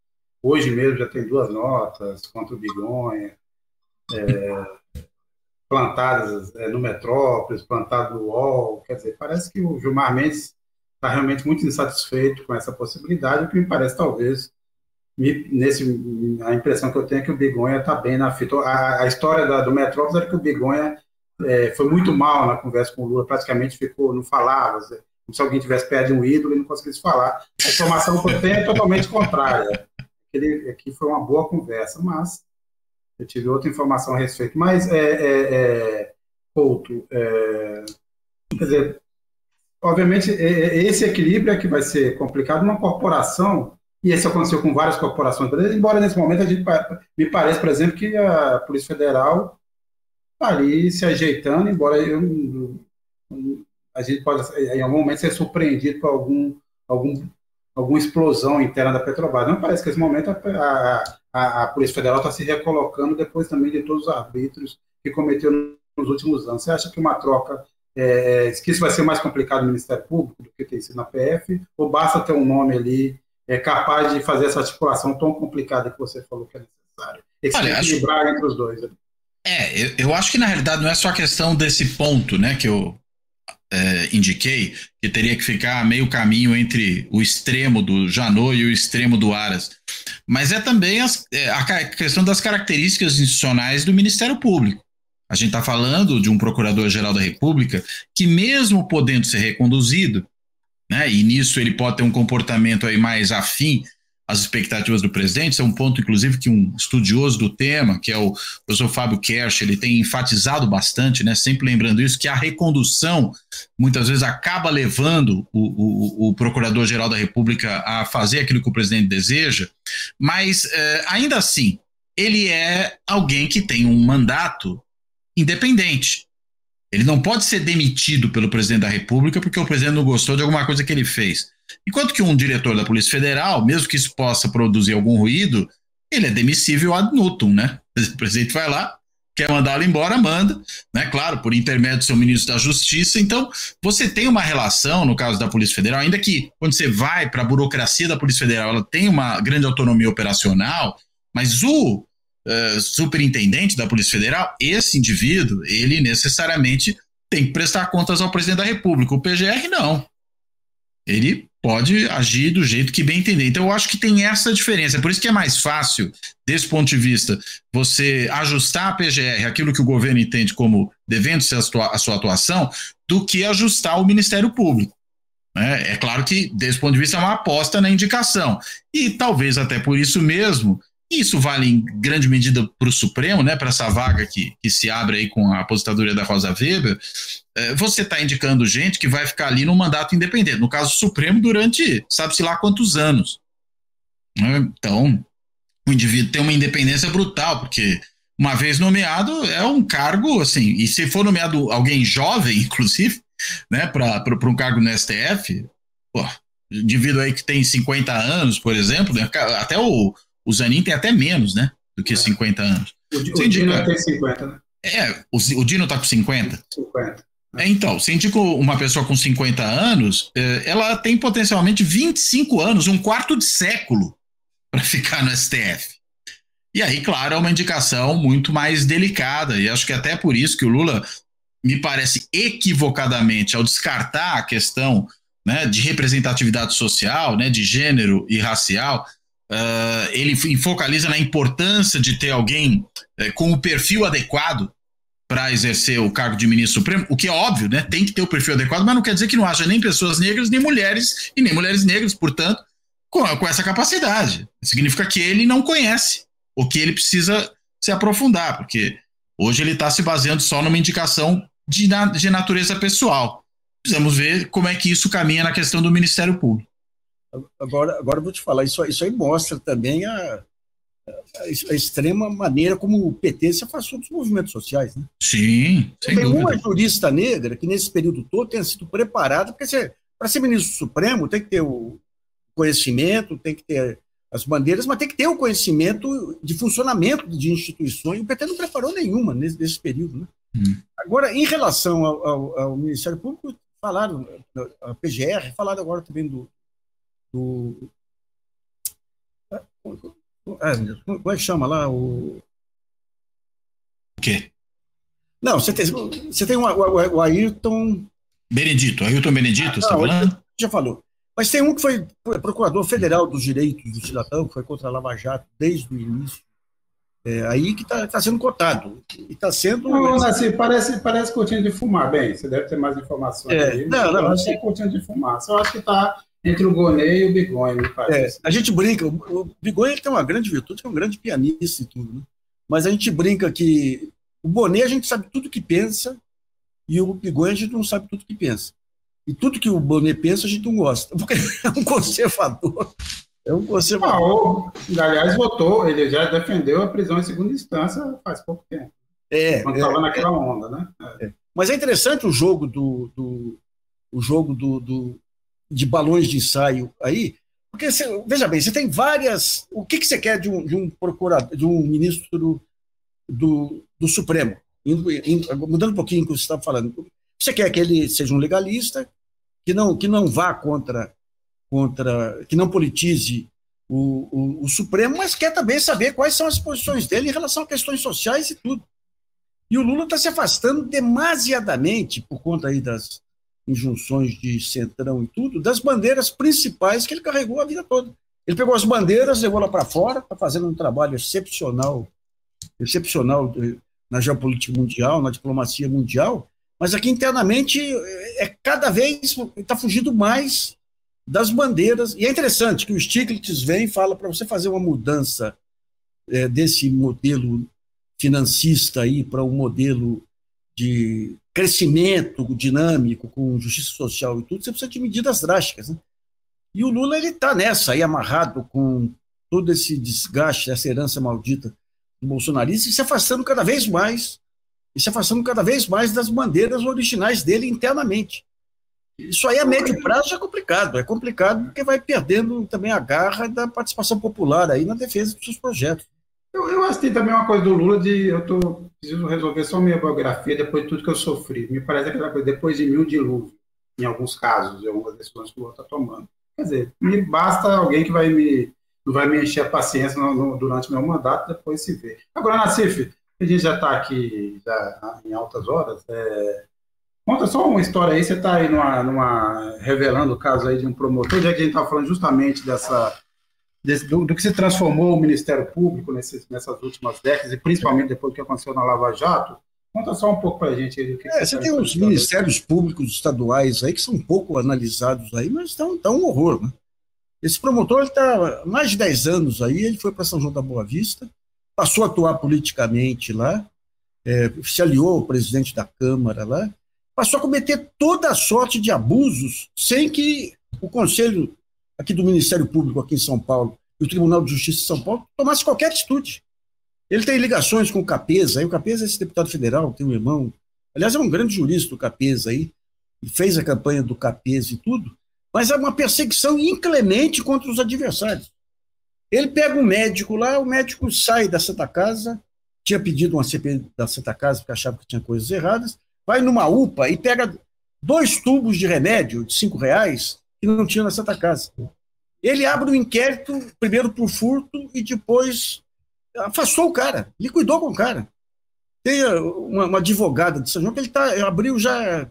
hoje mesmo já tem duas notas contra o Bigonha, é, plantadas é, no Metrópolis, plantado no UOL, quer dizer, parece que o Gilmar Mendes está realmente muito insatisfeito com essa possibilidade, o que me parece talvez me, nesse, a impressão que eu tenho é que o Bigonha está bem na fita. A, a história da, do Metrópolis era que o Bigonha é, foi muito mal na conversa com o Lula, praticamente ficou, não falava, como se alguém tivesse perto de um ídolo e não conseguisse falar. A informação que eu tenho é totalmente contrária. Aqui foi uma boa conversa, mas eu tive outra informação a respeito. Mas, é, é, é Couto, é, quer dizer, obviamente, é, é, esse equilíbrio é que vai ser complicado numa corporação e isso aconteceu com várias corporações embora nesse momento a gente me pareça, por exemplo, que a Polícia Federal está ali se ajeitando, embora eu, a gente pode em algum momento ser surpreendido por algum, algum alguma explosão interna da Petrobras. Não parece que nesse momento a, a, a Polícia Federal está se recolocando depois também de todos os arbítrios que cometeu nos últimos anos. Você acha que uma troca, é, que isso vai ser mais complicado no Ministério Público do que tem sido na PF, ou basta ter um nome ali é capaz de fazer essa articulação tão complicada que você falou que é necessário. Olha, equilibrar acho... entre os dois. É, eu, eu, acho que na realidade não é só a questão desse ponto, né, que eu é, indiquei, que teria que ficar meio caminho entre o extremo do Janot e o extremo do Aras, mas é também as, é, a questão das características institucionais do Ministério Público. A gente está falando de um procurador-geral da República que, mesmo podendo ser reconduzido, né? E nisso ele pode ter um comportamento aí mais afim às expectativas do presidente. Isso é um ponto, inclusive, que um estudioso do tema, que é o professor Fábio Kersh, ele tem enfatizado bastante, né? Sempre lembrando isso, que a recondução muitas vezes acaba levando o, o, o Procurador-Geral da República a fazer aquilo que o presidente deseja, mas eh, ainda assim ele é alguém que tem um mandato independente. Ele não pode ser demitido pelo presidente da República porque o presidente não gostou de alguma coisa que ele fez. Enquanto que um diretor da Polícia Federal, mesmo que isso possa produzir algum ruído, ele é demissível ad nutum, né? O presidente vai lá, quer mandá-lo embora, manda, né? Claro, por intermédio do seu ministro da Justiça. Então, você tem uma relação, no caso da Polícia Federal, ainda que quando você vai para a burocracia da Polícia Federal, ela tem uma grande autonomia operacional, mas o uh, superintendente da Polícia Federal, esse indivíduo, ele necessariamente tem que prestar contas ao presidente da República. O PGR não. Ele pode agir do jeito que bem entender. Então, eu acho que tem essa diferença. Por isso que é mais fácil, desse ponto de vista, você ajustar a PGR, aquilo que o governo entende como devendo ser a sua atuação, do que ajustar o Ministério Público. É, é claro que, desse ponto de vista, é uma aposta na indicação. E talvez até por isso mesmo isso vale em grande medida para o Supremo, né, para essa vaga que, que se abre aí com a aposentadoria da Rosa Weber. É, você está indicando gente que vai ficar ali no mandato independente, no caso Supremo, durante sabe-se lá quantos anos. Né? Então, o indivíduo tem uma independência brutal, porque uma vez nomeado é um cargo assim, e se for nomeado alguém jovem, inclusive, né, para um cargo no STF, pô, indivíduo aí que tem 50 anos, por exemplo, né, até o o Zanin tem até menos, né? Do que é. 50 anos. O, o Dino tem 50, né? É, o, o Dino tá com 50? 50. É, então, se indica uma pessoa com 50 anos, é, ela tem potencialmente 25 anos, um quarto de século, para ficar no STF. E aí, claro, é uma indicação muito mais delicada, e acho que até por isso que o Lula, me parece equivocadamente, ao descartar a questão né, de representatividade social, né, de gênero e racial, Uh, ele focaliza na importância de ter alguém uh, com o perfil adequado para exercer o cargo de ministro supremo, o que é óbvio, né? Tem que ter o perfil adequado, mas não quer dizer que não haja nem pessoas negras, nem mulheres, e nem mulheres negras, portanto, com, com essa capacidade. Significa que ele não conhece, o que ele precisa se aprofundar, porque hoje ele está se baseando só numa indicação de, de natureza pessoal. Precisamos ver como é que isso caminha na questão do Ministério Público. Agora, agora vou te falar, isso, isso aí mostra também a, a, extrema maneira como o PT se afastou dos movimentos sociais. Né? Sim, sem Tem dúvida. uma jurista negra que nesse período todo tenha sido preparada, porque para ser ministro supremo tem que ter o conhecimento, tem que ter as bandeiras, mas tem que ter o conhecimento de funcionamento de instituições. O PT não preparou nenhuma nesse, nesse período. Né? Hum. Agora, em relação ao, ao, ao, Ministério Público, falaram, a PGR, falaram agora também do. do é, como é que chama lá? O, o quê? Não, você tem, você tem o, o, o Ayrton. Benedito, Ayrton Benedito, ah, você está falando? Já falou. Mas tem um que foi procurador federal dos direitos do cidadão, que foi contra a Lava Jato desde o início. É, aí que está tá sendo cotado. E está sendo. Não, assim, parece, parece cortina de fumar. Bem, você deve ter mais informações é, aí. Não, não, acho que é cortina de fumar. Eu acho que está entre o Gonê e o Bigonha, me parece. É, a gente brinca, o Bigonha tem uma grande virtude, é um grande pianista e tudo, né? Mas a gente brinca que o Bonet a gente sabe tudo que pensa e o Bigonha a gente não sabe tudo que pensa. E tudo que o Bonet pensa a gente não gosta, porque é um conservador. É um conservador. Ah, aliás, votou, ele já defendeu a prisão em segunda instância faz pouco tempo. É. Quando estava é, naquela é, onda, né? É. Mas é interessante o jogo do, do o jogo do, do, de balões de ensaio aí, porque você, veja bem, você tem várias. O que, que você quer de um, de um procurador, de um ministro do, do, Supremo? Indo, indo, mudando um pouquinho o que você estava falando. Você quer que ele seja um legalista, que não, que não vá contra, contra que não politize o, o, o, Supremo, mas quer também saber quais são as posições dele em relação a questões sociais e tudo. E o Lula está se afastando demasiadamente, por conta aí das injunções de centrão e tudo, das bandeiras principais que ele carregou a vida toda. Ele pegou as bandeiras, levou lá para fora, está fazendo um trabalho excepcional, excepcional eh, na geopolítica mundial, na diplomacia mundial, mas aqui internamente é cada vez está fugindo mais das bandeiras. E é interessante que o Stiglitz vem e fala para você fazer uma mudança é, desse modelo financista aí para um modelo de crescimento dinâmico, com justiça social e tudo, você precisa de medidas drásticas. Né? E o Lula ele está nessa, aí amarrado com todo esse desgaste, essa herança maldita do bolsonarismo, e se afastando cada vez mais e se afastando cada vez mais das bandeiras originais dele internamente. Isso aí a médio prazo é complicado, é complicado porque vai perdendo também a garra da participação popular aí na defesa dos seus projetos. Eu, eu acho que tem também uma coisa do Lula de eu tô, preciso resolver só minha biografia depois de tudo que eu sofri. Me parece aquela coisa, depois de mil dilúvios, em alguns casos, em algumas decisões que o Lula está tomando. Quer dizer, me basta alguém que vai me, não vai me encher a paciência no, no, durante meu mandato, depois se vê. Agora, Nassif, a gente já está aqui já em altas horas. É... Conta só uma história aí, você está aí numa, numa, revelando o caso aí de um promotor, já que a gente está falando justamente dessa, desse, do, do, que se transformou o Ministério Público nesses, nessas últimas décadas, e principalmente depois do que aconteceu na Lava Jato. Conta só um pouco para a gente aí do que, é, você, tem os ministérios públicos estaduais aí que são um pouco analisados aí, mas estão tá um horror, né? Esse promotor está mais de 10 anos aí, ele foi para São João da Boa Vista, passou a atuar politicamente lá, é, se aliou ao presidente da Câmara lá, passou a cometer toda a sorte de abusos sem que o Conselho aqui do Ministério Público aqui em São Paulo e o Tribunal de Justiça de São Paulo tomasse qualquer atitude. Ele tem ligações com o Capesa, aí o Capesa é esse deputado federal, tem um irmão, aliás, é um grande jurista o Capesa aí, fez a campanha do Capesa e tudo, mas é uma perseguição inclemente contra os adversários. Ele pega um médico lá, o médico sai da Santa Casa, tinha pedido uma CPI da Santa Casa porque achava que tinha coisas erradas, vai numa UPA e pega dois tubos de remédio de cinco reais que não tinha na Santa Casa. Ele abre um inquérito, primeiro por furto e depois afastou o cara, liquidou com o cara. Tem uma, uma advogada de São João que ele tá, abriu já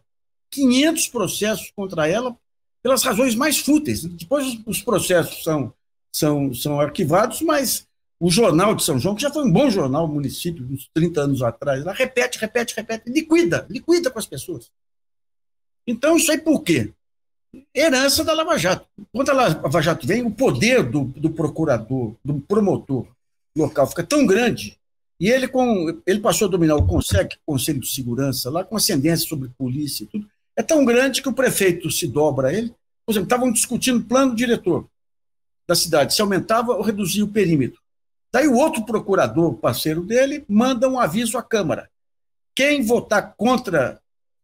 500 processos contra ela pelas razões mais fúteis. Depois os processos são são, são arquivados, mas o Jornal de São João, que já foi um bom jornal, município, uns 30 anos atrás, lá repete, repete, repete, liquida, liquida com as pessoas. Então, isso aí por quê? Herança da Lava Jato. Quando a Lava Jato vem, o poder do, do procurador, do promotor local fica tão grande, e ele, com, ele passou a dominar o CONSEC, Conselho de Segurança, lá com ascendência sobre polícia e tudo, é tão grande que o prefeito se dobra a ele. Por exemplo, estavam discutindo plano diretor da cidade, se aumentava ou reduzia o perímetro. Daí o outro procurador, parceiro dele, manda um aviso à Câmara. Quem votar contra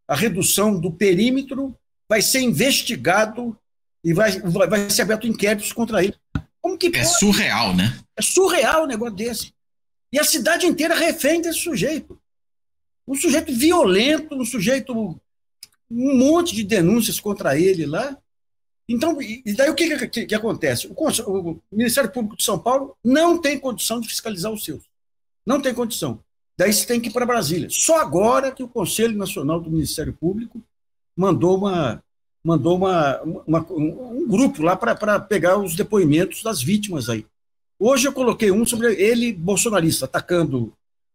a redução do perímetro vai ser investigado e vai, vai ser aberto inquéritos contra ele. Como que é pode? surreal, né? É surreal um negócio desse. E a cidade inteira refém desse sujeito. Um sujeito violento, um sujeito. Um monte de denúncias contra ele lá. Então, e daí o que, que, que acontece? O, o, Ministério Público de São Paulo não tem condição de fiscalizar os seus. Não tem condição. Daí você tem que ir para Brasília. Só agora que o Conselho Nacional do Ministério Público mandou uma mandou uma, uma um grupo lá para pegar os depoimentos das vítimas aí. Hoje eu coloquei um sobre ele bolsonarista, atacando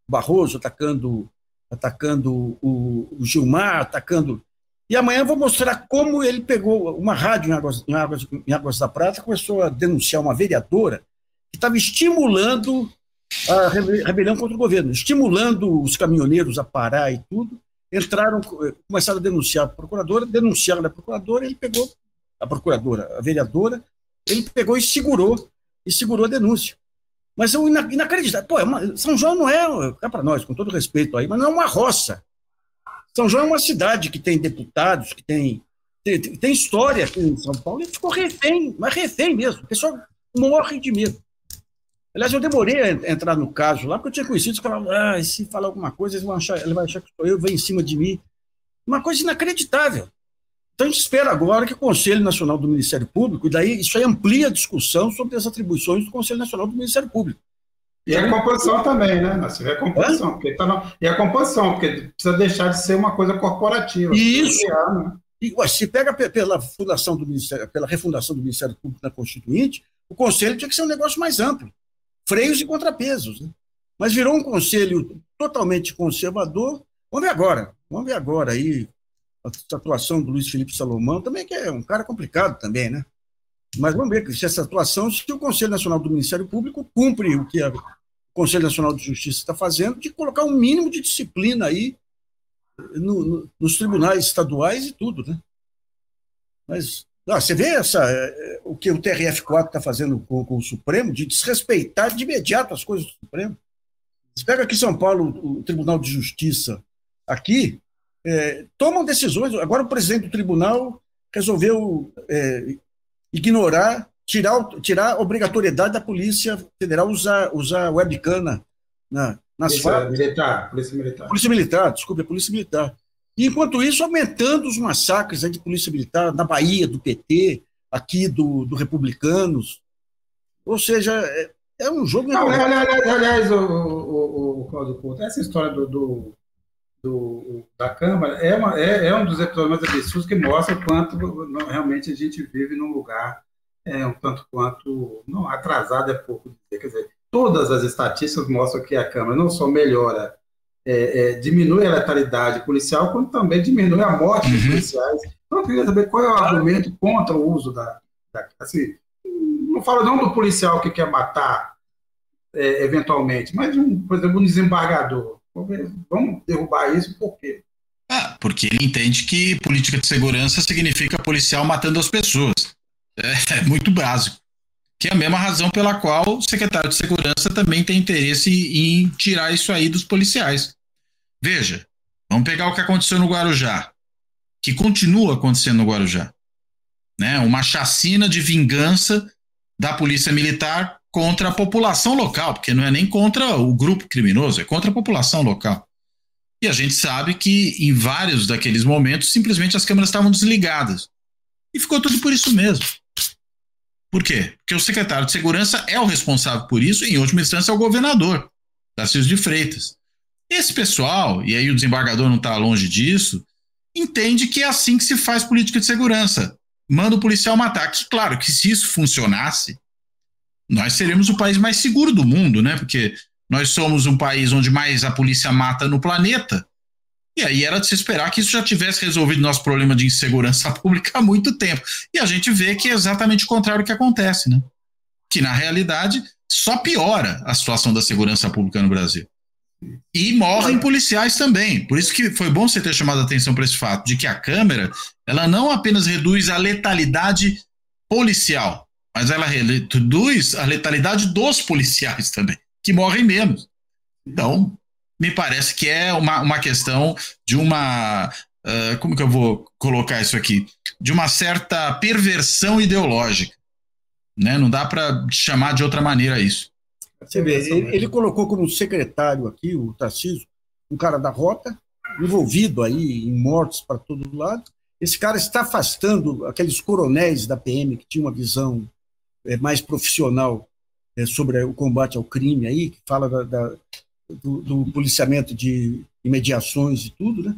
Barroso, atacando atacando o, o Gilmar, atacando. E amanhã vou mostrar como ele pegou uma rádio em Águas, em Águas, em Águas da Prata, começou a denunciar uma vereadora que estava estimulando a rebelião contra o governo, estimulando os caminhoneiros a parar e tudo entraram, começaram a denunciar a procuradora, denunciaram a procuradora, ele pegou a procuradora, a vereadora, ele pegou e segurou, e segurou a denúncia. Mas é inacreditável. Pô, é uma, São João não é, é para nós, com todo respeito aí, mas não é uma roça. São João é uma cidade que tem deputados, que tem, tem, tem história aqui em São Paulo, e ficou refém, mas refém mesmo. O pessoal morre de medo. Aliás, eu demorei a entrar no caso lá, porque eu tinha conhecido que falavam, ah, se falar alguma coisa, eles vão achar, ele vai achar que sou eu, vem em cima de mim. Uma coisa inacreditável. Então a gente espera agora que o Conselho Nacional do Ministério Público, e daí isso aí amplia a discussão sobre as atribuições do Conselho Nacional do Ministério Público. E a composição também, né? Mas a composição, porque tá no... e a composição, porque precisa deixar de ser uma coisa corporativa. Isso. Criar, né? E, ué, se pega pela fundação do Ministério, pela refundação do Ministério Público na Constituinte, o Conselho tinha que ser um negócio mais amplo freios e contrapesos. Né? Mas virou um conselho totalmente conservador. Vamos ver agora, vamos ver agora aí a atuação do Luiz Felipe Salomão, também que é um cara complicado também, né? Mas vamos ver se essa atuação, se o Conselho Nacional do Ministério Público cumpre o que o Conselho Nacional de Justiça está fazendo, de colocar um mínimo de disciplina aí no, no, nos tribunais estaduais e tudo, né? Mas não, você vê essa, é, o que o TRF4 está fazendo com, com, o Supremo, de desrespeitar de imediato as coisas do Supremo. Você pega aqui em São Paulo, o Tribunal de Justiça, aqui, é, tomam decisões. Agora o presidente do tribunal resolveu é, ignorar, tirar, tirar a obrigatoriedade da Polícia Federal usar, usar webcam na, na, nas falas. Militar, Polícia Militar. Polícia Militar, desculpe, a Polícia Militar. Enquanto isso, aumentando os massacres de polícia militar na Bahia, do PT, aqui do, do Republicanos. Ou seja, é, é um jogo. Não, aliás, aliás, o, o, o Claudio Couto, essa história do, do, do, da Câmara é, uma, é, é um dos episódios mais absurdos que mostra o quanto realmente a gente vive num lugar é, um tanto quanto. Não, atrasado é pouco dizer. Quer dizer, todas as estatísticas mostram que a Câmara não só melhora é, é, diminui a letalidade policial, como também diminui a morte uhum. dos policiais. Então, eu queria saber qual é o argumento contra o uso da. da assim, não falo não do policial que quer matar é, eventualmente, mas, um, por exemplo, um desembargador. Vamos derrubar isso por quê? Ah, porque ele entende que política de segurança significa policial matando as pessoas. É, é muito básico. Que é a mesma razão pela qual o secretário de Segurança também tem interesse em tirar isso aí dos policiais. Veja, vamos pegar o que aconteceu no Guarujá, que continua acontecendo no Guarujá. Né? Uma chacina de vingança da polícia militar contra a população local, porque não é nem contra o grupo criminoso, é contra a população local. E a gente sabe que em vários daqueles momentos simplesmente as câmeras estavam desligadas. E ficou tudo por isso mesmo. Por quê? Porque o secretário de Segurança é o responsável por isso, e em última instância é o governador, Tarcísio de Freitas. Esse pessoal, e aí o desembargador não está longe disso, entende que é assim que se faz política de segurança. Manda o policial matar. Que, claro, que se isso funcionasse, nós seríamos o país mais seguro do mundo, né? Porque nós somos um país onde mais a polícia mata no planeta. E aí era de se esperar que isso já tivesse resolvido nosso problema de insegurança pública há muito tempo. E a gente vê que é exatamente o contrário que acontece, né? Que na realidade só piora a situação da segurança pública no Brasil. E morrem policiais também. Por isso que foi bom você ter chamado a atenção para esse fato de que a câmera, ela não apenas reduz a letalidade policial, mas ela reduz a letalidade dos policiais também, que morrem menos. Então, me parece que é uma, uma questão de uma. Uh, como que eu vou colocar isso aqui? De uma certa perversão ideológica. Né? Não dá para chamar de outra maneira isso. Você vê, ele, ele, colocou como secretário aqui, o Tarcísio, um cara da rota, envolvido aí em mortes para todo lado. Esse cara está afastando aqueles coronéis da PM que tinham uma visão é, mais profissional é, sobre o combate ao crime aí, que fala da, da, do, do, policiamento de imediações e tudo, né?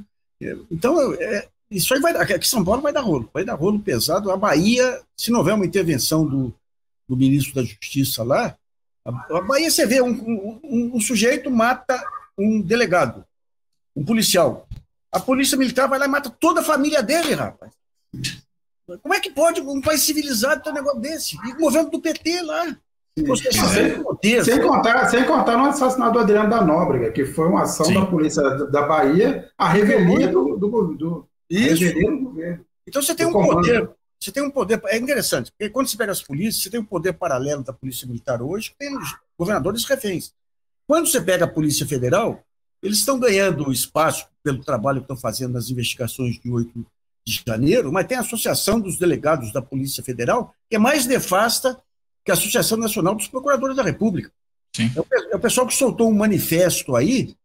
Então, é, isso aí vai aqui São Paulo vai dar rolo, vai dar rolo pesado. A Bahia, se não houver uma intervenção do, do ministro da Justiça lá, a, a Bahia você vê um, um, um, sujeito mata um delegado, um policial. A polícia militar vai lá e mata toda a família dele, rapaz. Como é que pode um país civilizado ter um negócio desse? E o governo do PT lá. Sem, sem, contar, sem contar no assassinato do Adriano da Nóbrega, que foi uma ação Sim. da polícia da Bahia, a revelia do, do, do, Isso. Do governo. Então você tem um comando. poder você tem um poder. É interessante, porque quando você pega as polícias, você tem um poder paralelo da Polícia Militar hoje, que tem os governadores reféns. Quando você pega a Polícia Federal, eles estão ganhando espaço pelo trabalho que estão fazendo nas investigações de 8 de janeiro, mas tem a Associação dos Delegados da Polícia Federal, que é mais nefasta que a Associação Nacional dos Procuradores da República. É o, é o pessoal que soltou um manifesto aí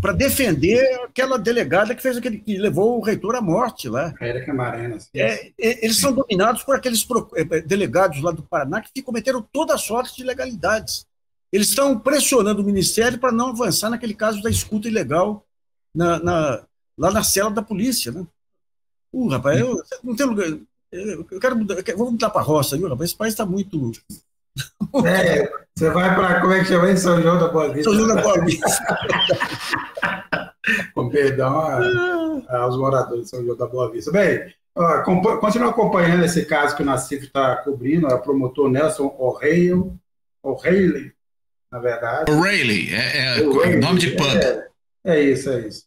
para defender aquela delegada que fez aquele que levou o reitor à morte lá. Érica Marena. É, eles são dominados por aqueles é, delegados lá do Paraná que cometeram toda sorte de ilegalidades. Eles estão pressionando o Ministério para não avançar naquele caso da escuta ilegal na, na, lá na cela da polícia. Né? Uh, rapaz, eu, não tem lugar. Eu quero mudar, eu quero, vou mudar para a roça, viu, rapaz? Esse país está muito. É, você vai para, como é que chama isso? São João da Boa Vista. São João da Boa Vista. Com perdão a, aos moradores de São João da Boa Vista. Bem, ó, continua acompanhando esse caso que o Nacif está cobrindo, a promotor Nelson O'Reilly, O'Reilly, na verdade. O'Reilly, é, é nome de pub. É, é, isso, é isso.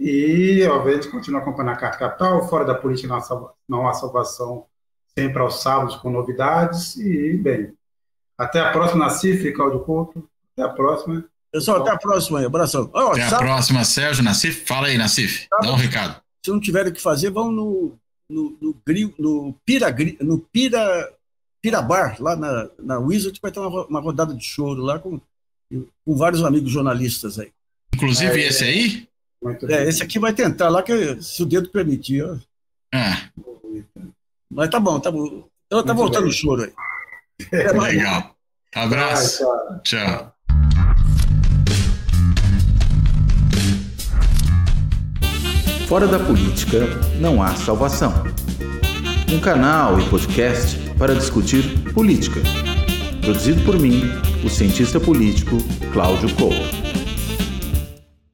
E, obviamente, continua acompanhando a Carta Capital, fora da política não há salvação, sempre aos sábados com novidades. E, bem, até a próxima, Nacif, Claudio Couto. Até a próxima. Pessoal, até a próxima aí. Abração. Oh, até sabe? a próxima, Sérgio Nacif. Fala aí, Nacif. Dá um recado. Se não tiverem o que fazer, vão no, no, no, no, Pira, no Pira, Pira Bar, lá na, na Wizard, vai ter uma, uma rodada de choro lá com, com vários amigos jornalistas aí. Inclusive é, esse aí? É, esse aqui vai tentar lá, que, se o dedo permitir. Ó. É. Mas tá bom, tá bom. Então, tá voltando o choro aí. É Legal. Abraço. Tchau. tchau. Fora da política não há salvação. Um canal e podcast para discutir política. Produzido por mim, o cientista político Cláudio Couto.